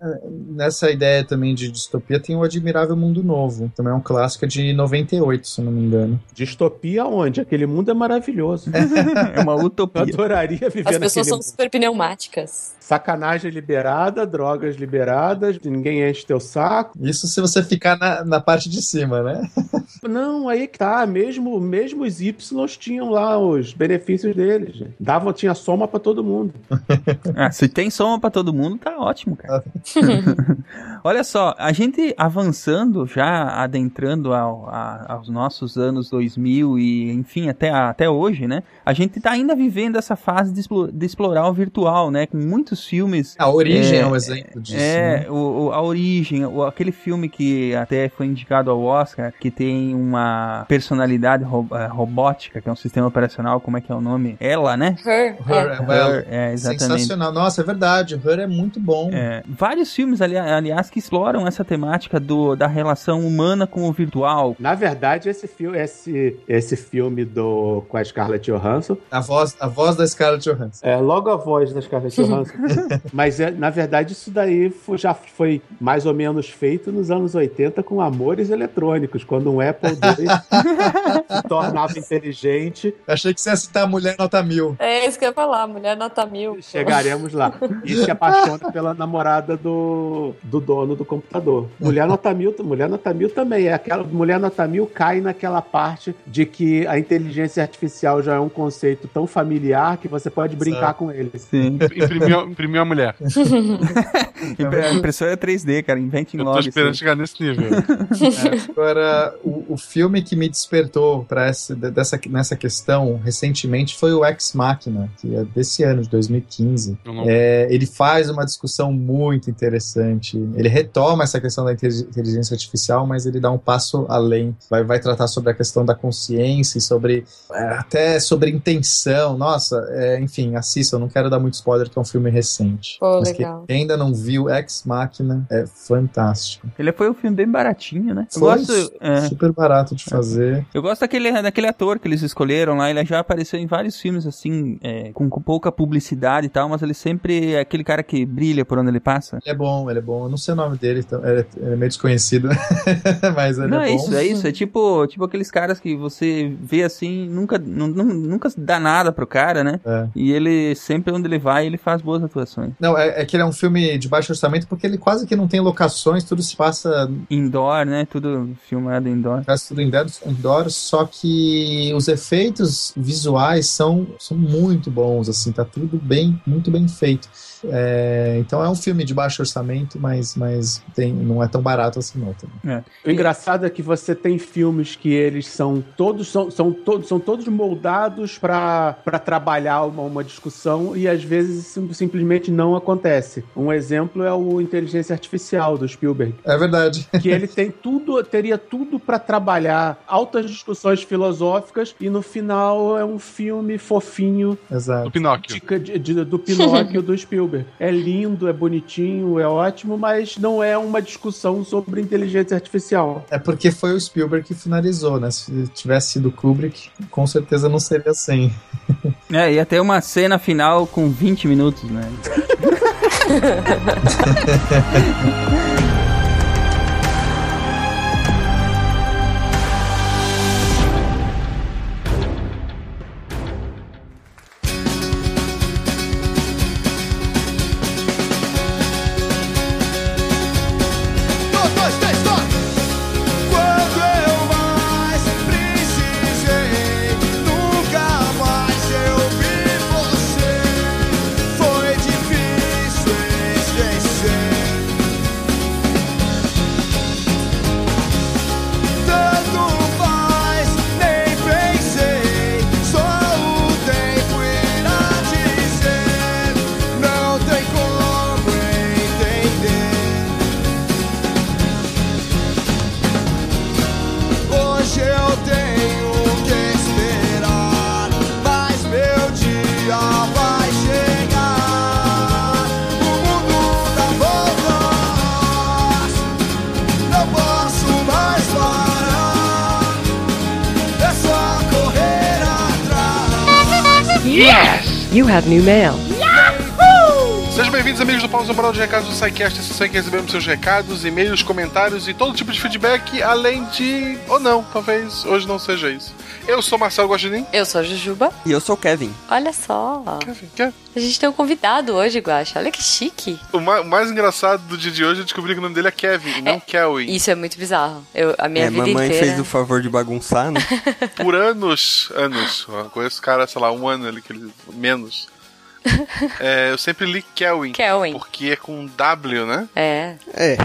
nessa ideia também de distopia tem o Admirável Mundo Novo. Também é um clássico de 98, se não me engano. Distopia onde? Aquele mundo é maravilhoso. é uma utopia. Eu adoraria viver As pessoas são mundo. super pneumáticas. Sacanagem liberada, drogas liberadas, ninguém enche teu saco. Isso se você ficar na, na parte de cima, né? Não, aí que tá. Mesmo, mesmo os Y tinham lá os benefícios deles. Dava, tinha soma para todo mundo. ah, se tem soma para todo mundo, tá ótimo, cara. Olha só, a gente avançando já, adentrando ao, a, aos nossos anos 2000 e, enfim, até, até hoje, né? A gente tá ainda vivendo essa fase de, de explorar o virtual, né? Com muitos filmes. A Origem é, é um exemplo disso. É, né? o, o, a Origem, o, aquele filme que até foi indicado ao Oscar, que tem uma personalidade ro, uh, robótica, que é um sistema operacional, como é que é o nome? Ela, né? Her. Her, é. Well, Her é, exatamente. Sensacional. Nossa, é verdade. Her é muito bom. É, vários filmes, ali, aliás, que exploram essa temática do, da relação humana com o virtual. Na verdade, esse filme, esse, esse filme do, com a Scarlett Johansson. A voz, a voz da Scarlett Johansson. É, logo a voz da Scarlett Johansson. Mas, é, na verdade, isso daí foi, já foi mais ou menos feito nos anos 80 com amores eletrônicos, quando um Apple II se tornava inteligente. Achei que você ia citar a Mulher Nota Mil. É isso que eu ia falar, Mulher Nota Mil. Chegaremos lá. E se apaixona pela namorada do, do dono do computador. Mulher Nota Mil, Mulher Nota Mil também é aquela Mulher Nota Mil cai naquela parte de que a inteligência artificial já é um conceito tão familiar que você pode brincar com ele. Sim. Imprimiu, imprimiu a mulher. a impressora é 3D, cara. Inventem logo. Eu tô esperando chegar nesse nível. É, agora, o, o filme que me despertou para essa, dessa, nessa questão recentemente foi o Ex Machina, que é desse ano, de 2015. É, ele faz uma discussão muito interessante. Ele retoma essa questão da inteligência artificial, mas ele dá um passo além. Vai, vai tratar sobre a questão da consciência e sobre é, até sobre intenção. Nossa, é, enfim, assista. Eu não quero dar muito spoiler, que é um filme recente. Pô, mas legal. quem ainda não viu Ex Machina é fantástico. Ele foi um filme bem baratinho, né? Eu gosto, é, super barato de fazer. Eu gosto daquele, daquele ator que eles escolheram lá. Ele já apareceu em vários filmes assim, é, com, com pouca publicidade e tal, mas ele sempre é aquele cara que brilha por onde ele passa. Ele é bom, ele é bom. Eu não sei o nome dele, então, ele, é, ele é meio desconhecido, mas ele não, é, é bom. isso, é isso. É tipo, tipo aqueles caras que você vê assim, nunca, nunca dá nada pro cara, né? É. E ele, sempre onde ele vai, ele faz boas atuações. Não, é, é, que ele é um filme de baixo orçamento porque ele quase que não tem locações, tudo se passa... Indoor, né? Tudo filmado indoor. Faz tudo indoor, indoor, só que os efeitos visuais são, são muito bons, assim, tá tudo bem, muito bem feito. É, então é um filme de baixo orçamento, mas, mas tem, não é tão barato assim não. É. O engraçado é que você tem filmes que eles são todos são, são, todos, são todos moldados para trabalhar uma, uma discussão e às vezes sim, simplesmente não acontece. Um exemplo é o Inteligência Artificial do Spielberg. É verdade. Que ele tem tudo, teria tudo para trabalhar altas discussões filosóficas e no final é um filme fofinho. Exato. Do Pinóquio. De, de, do Pinóquio do Spielberg. É lindo, é bonitinho, é ótimo, mas não é uma discussão sobre inteligência artificial. É porque foi o Spielberg que finalizou, né? Se tivesse sido Kubrick, com certeza não seria assim. É, ia ter uma cena final com 20 minutos, né? new mail. Sejam bem-vindos, amigos do Pausa Moral de Recados do SciCast. Esse em que recebemos seus recados, e-mails, comentários e todo tipo de feedback, além de. ou não, talvez hoje não seja isso. Eu sou Marcelo Guaxinim. Eu sou a Jujuba. E eu sou o Kevin. Olha só. Kevin, Kevin. A gente tem um convidado hoje, Guaxa. Olha que chique. O mais, o mais, engraçado do dia de hoje é descobrir que o nome dele é Kevin e é, não Kelvin. Isso é muito bizarro. Eu, a minha é, vida mamãe inteira... fez o favor de bagunçar, né? Por anos, anos. Eu conheço o cara, sei lá, um ano ali, que ele, menos. É, eu sempre li Kelvin. Kelvin. Porque é com W, né? É. É.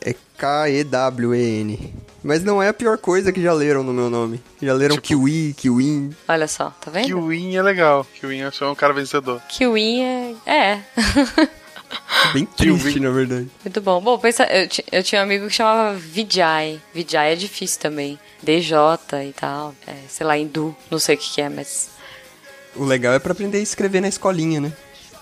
É K-E-W-E-N. Mas não é a pior coisa que já leram no meu nome. Já leram tipo... Kiwi, Kiwin. Olha só, tá vendo? Kiwin é legal. Kiwin é um cara vencedor. Kiwin é. É. Bem triste, na verdade. Muito bom. Bom, pensa, eu, eu tinha um amigo que chamava Vijay. Vijay é difícil também. DJ e tal. É, sei lá, hindu. Não sei o que, que é, mas. O legal é para aprender a escrever na escolinha, né?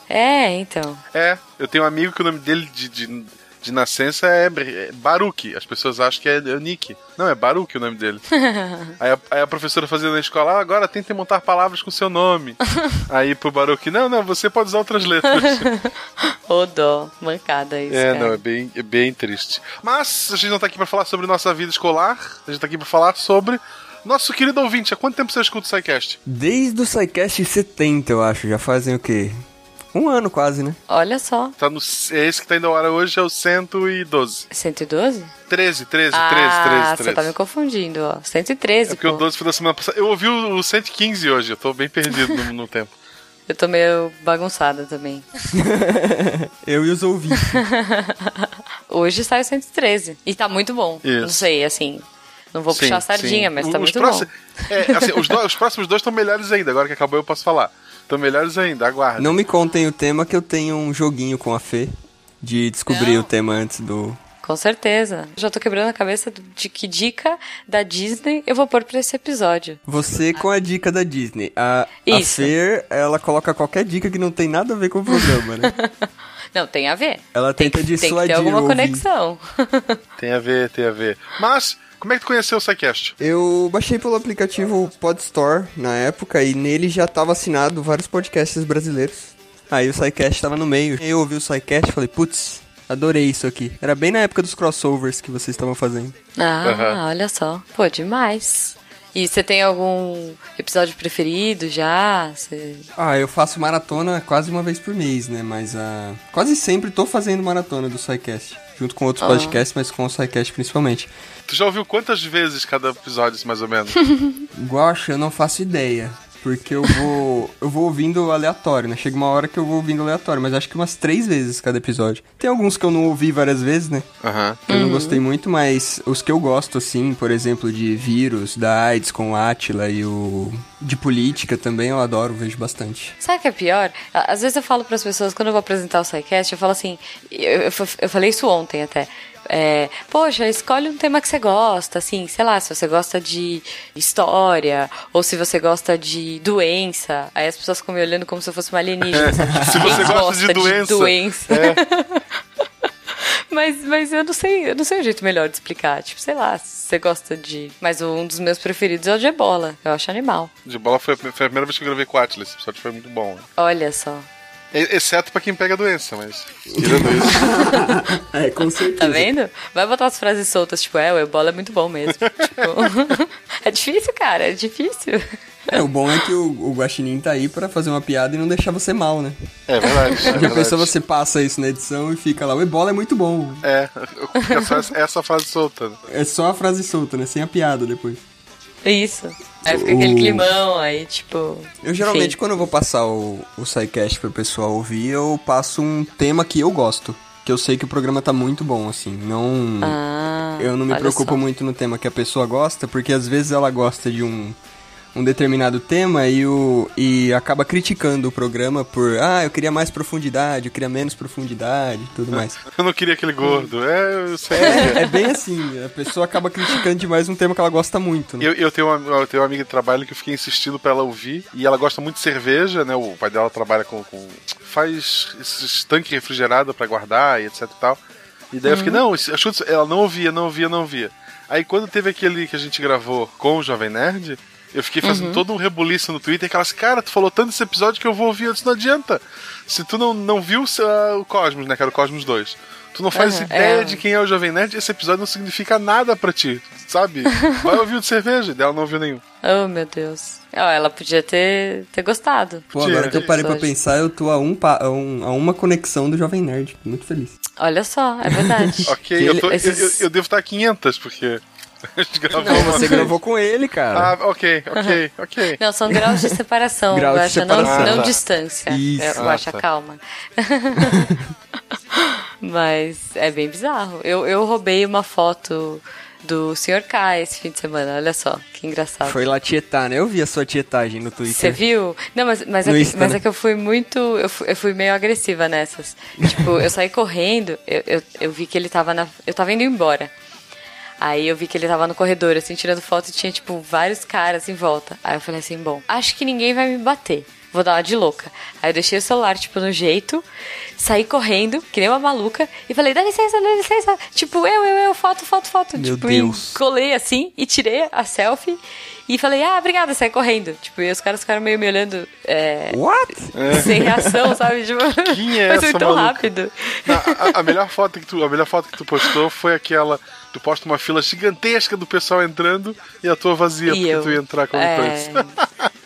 É, então. É, eu tenho um amigo que o nome dele de, de de nascença é, é Baruch. As pessoas acham que é, é Nick. Não, é Baruch o nome dele. aí, a, aí, a, professora fazia na escola, ah, agora tente montar palavras com seu nome. aí pro Baruch, não, não, você pode usar outras letras. Ô dó, mancada isso, É, cara. não, é bem, é bem triste. Mas a gente não tá aqui pra falar sobre nossa vida escolar, a gente tá aqui pra falar sobre nosso querido ouvinte, há quanto tempo você escuta o SciCast? Desde o SciCast 70, eu acho. Já fazem o quê? Um ano quase, né? Olha só. Tá no, esse que tá indo ao ar hoje é o 112. 112? 13, 13, ah, 13, 13, 13. você tá me confundindo, ó. 113, É porque pô. o 12 foi da semana passada. Eu ouvi o, o 115 hoje, eu tô bem perdido no, no tempo. Eu tô meio bagunçada também. eu e os ouvintes. hoje sai o 113. E tá muito bom. Isso. Não sei, assim, não vou sim, puxar a sardinha, sim. mas tá os muito próximos, bom. É, assim, os, do, os, próximos dois estão melhores ainda. Agora que acabou, eu posso falar. Estão melhores ainda, aguarda. Não me contem o tema que eu tenho um joguinho com a Fê de descobrir Não. o tema antes do. Com certeza. Já tô quebrando a cabeça de que dica da Disney eu vou pôr pra esse episódio. Você com a dica da Disney. A, a Isso. Fer, ela coloca qualquer dica que não tem nada a ver com o programa, né? Não, tem a ver. Ela tenta tem, dissuadir Tem que ter alguma conexão. Tem a ver, tem a ver. Mas, como é que tu conheceu o SciCast? Eu baixei pelo aplicativo Podstore na época e nele já tava assinado vários podcasts brasileiros. Aí o SciCast tava no meio. Eu ouvi o SciCast e falei, putz, adorei isso aqui. Era bem na época dos crossovers que vocês estavam fazendo. Ah, Aham. olha só. Pô, demais. E você tem algum episódio preferido já? Você... Ah, eu faço maratona quase uma vez por mês, né? Mas ah, quase sempre tô fazendo maratona do SciCast. Junto com outros Ah. podcasts, mas com o SciCast principalmente. Tu já ouviu quantas vezes cada episódio, mais ou menos? Guacha, eu não faço ideia. Porque eu vou. eu vou ouvindo aleatório, né? Chega uma hora que eu vou ouvindo aleatório, mas acho que umas três vezes cada episódio. Tem alguns que eu não ouvi várias vezes, né? Aham. Eu não gostei muito, mas os que eu gosto, assim, por exemplo, de vírus, da AIDS com o Atila e o. de política também, eu adoro, vejo bastante. Sabe o que é pior? Às vezes eu falo pras pessoas, quando eu vou apresentar o SciCast, eu falo assim, eu, eu, eu falei isso ontem até. É, Poxa, escolhe um tema que você gosta, assim, sei lá, se você gosta de história, ou se você gosta de doença. Aí as pessoas ficam me olhando como se eu fosse uma alienígena, Se você gosta de doença. doença? É. Mas, mas eu não sei, eu não sei o jeito melhor de explicar. Tipo, sei lá, se você gosta de. Mas um dos meus preferidos é o de ebola. Eu acho animal. De bola foi, a- foi a primeira vez que eu gravei com o Atlas. Esse episódio foi muito bom. né? Olha só. E- Exceto pra quem pega a doença, mas. Tirando isso. É, com certeza. Tá vendo? Vai botar as frases soltas, tipo, é, o ebola é muito bom mesmo. Tipo, é difícil, cara, é difícil. É, o bom é que o, o Guaxinim tá aí pra fazer uma piada e não deixar você mal, né? É verdade. É Já verdade. pensou você passa isso na edição e fica lá, o ebola é muito bom. É, é só essa- essa frase solta. É só a frase solta, né? Sem a piada depois. Isso. Aí fica aquele O- climão, aí, tipo. Eu geralmente, enfim. quando eu vou passar o, o SciCast pro pessoal ouvir, eu passo um tema que eu gosto. Que eu sei que o programa tá muito bom, assim. Não. Ah, eu não me preocupo só. muito no tema que a pessoa gosta, porque às vezes ela gosta de um, um determinado tema e, o, e acaba criticando o programa por, ah, eu queria mais profundidade, eu queria menos profundidade e tudo mais. Eu não queria aquele gordo. É. É, é bem assim, a pessoa acaba criticando demais um tema que ela gosta muito. Né? Eu, eu, tenho uma, eu tenho uma amiga de trabalho que eu fiquei insistindo pra ela ouvir. E ela gosta muito de cerveja, né? O pai dela trabalha com. com faz esses tanques refrigerados pra guardar e etc e tal. E daí eu fiquei, não, acho que ela não ouvia, não ouvia, não ouvia. Aí quando teve aquele que a gente gravou com o Jovem Nerd, Eu fiquei fazendo uhum. todo um rebuliço no Twitter, que elas, cara, tu falou tanto desse episódio que eu vou ouvir, disse, não adianta. Se tu não, não viu uh, o Cosmos, né, que era o Cosmos 2, tu não faz uhum, ideia é. de quem é o Jovem Nerd, esse episódio não significa nada para ti, sabe? Vai ouvir o de cerveja, dela não ouviu nenhum. Oh, meu Deus. Oh, ela podia ter, ter gostado. Pô, agora que eu parei pra pensar, eu tô a, um, a, um, a uma conexão do Jovem Nerd. Muito feliz. Olha só, é verdade. ok, eu, tô, esses... eu, eu, devo estar a 500, porque não, você gravou com ele, cara. Ah, ok, ok, ok. Não, são graus de separação, Grau de separação. não, não distância. Isso. Eu, acho, ah, tá. calma. Mas é bem bizarro. Eu, eu roubei uma foto do Sr. K esse fim de semana. Olha só, que engraçado. Foi lá tietar, né? Eu vi a sua tietagem no Twitter. Você viu? Não, mas, mas, é que, mas é que eu fui muito. Eu fui, eu fui meio agressiva nessas. tipo, eu saí correndo, eu, eu, eu vi que ele tava na. Eu tava indo embora. Aí eu vi que ele tava no corredor, assim, tirando foto e tinha, tipo, vários caras em volta. Aí eu falei assim, bom, acho que ninguém vai me bater. Vou dar uma de louca. Aí eu deixei o celular, tipo, no jeito, saí correndo, que nem uma maluca, e falei, dá licença, dá licença. Tipo, eu, eu, eu, foto, foto, foto. Meu tipo, Deus. E colei assim e tirei a selfie. E falei, ah, obrigada, saí correndo. Tipo, e os caras ficaram meio me olhando. É, What? Sem reação, sabe? Tipo, Quem é foi tão rápido. Não, a, a, melhor foto que tu, a melhor foto que tu postou foi aquela tu posta uma fila gigantesca do pessoal entrando e a tua vazia, e porque eu, tu ia entrar com é... coisa.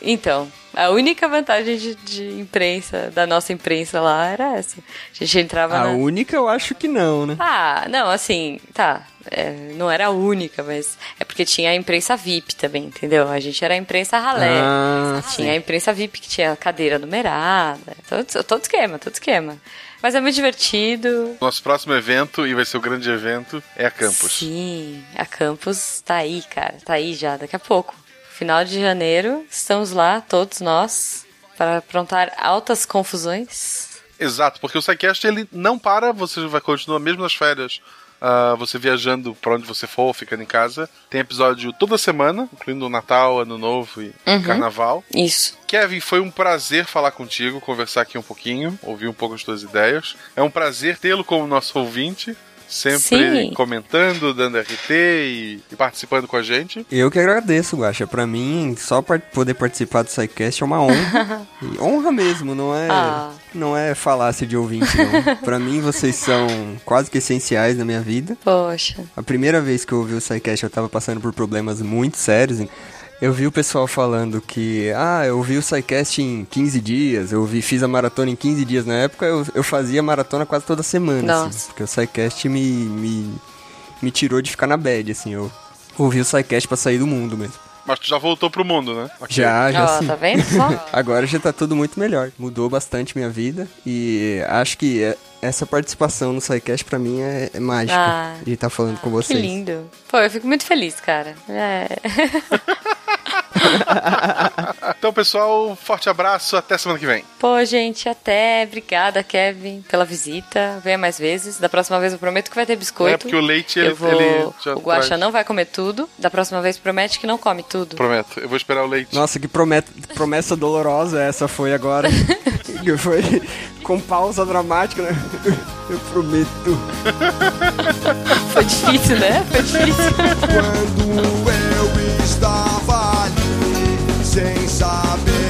Então, a única vantagem de, de, imprensa, da nossa imprensa lá, era essa. A gente entrava A na... única eu acho que não, né? Ah, não, assim, tá. É, não era a única, mas é porque tinha a imprensa VIP também, entendeu? A gente era a imprensa ralé. Ah, tinha sim. a imprensa VIP que tinha cadeira numerada. Todo, todo esquema, todo esquema. Mas é muito divertido. Nosso próximo evento, e vai ser o grande evento, é a Campus. Sim, a Campus tá aí, cara. Tá aí já, daqui a pouco. Final de janeiro, estamos lá, todos nós, para aprontar altas confusões. Exato, porque o SciCast ele não para, você vai continuar mesmo nas férias Uh, você viajando para onde você for, ficando em casa. Tem episódio toda semana, incluindo Natal, Ano Novo e uhum. Carnaval. Isso. Kevin, foi um prazer falar contigo, conversar aqui um pouquinho, ouvir um pouco as tuas ideias. É um prazer tê-lo como nosso ouvinte sempre Sim. comentando, dando RT e, e, participando com a gente. Eu que agradeço, Guaxa. Pra mim, só poder participar do SciCast é uma honra. honra mesmo, não é, ah. não é falácia de ouvinte, não. pra mim, vocês são quase que essenciais na minha vida. Poxa. A primeira vez que eu ouvi o SciCast, eu tava passando por problemas muito sérios. Eu vi o pessoal falando que, ah, eu vi o SciCast em 15 dias, eu vi, fiz a maratona em 15 dias. Na época eu, eu fazia maratona quase toda semana, assim, porque o SciCast me, me, me tirou de ficar na bad, assim, eu ouvi o SciCast pra sair do mundo mesmo. Mas tu já voltou pro mundo, né? Okay. Já, já oh, sim. Tá vendo só? Agora já tá tudo muito melhor. Mudou bastante minha vida e acho que é, essa participação no SciCast pra mim é, é mágica ah, de estar tá falando com vocês. Que lindo. Pô, eu fico muito feliz, cara. É. então, pessoal, forte abraço, até semana que vem. Pô, gente, até. Obrigada, Kevin, pela visita. Venha mais vezes. Da próxima vez eu prometo que vai ter biscoito. É, porque o leite, ele, vou... ele O Guaxa não vai comer tudo. Da próxima vez promete que não come tudo. Prometo, eu vou esperar o leite. Nossa, que promessa dolorosa essa foi agora. foi com pausa dramática, né? Eu prometo. Foi difícil, né? Foi difícil. Quando eu estava ali, sem saber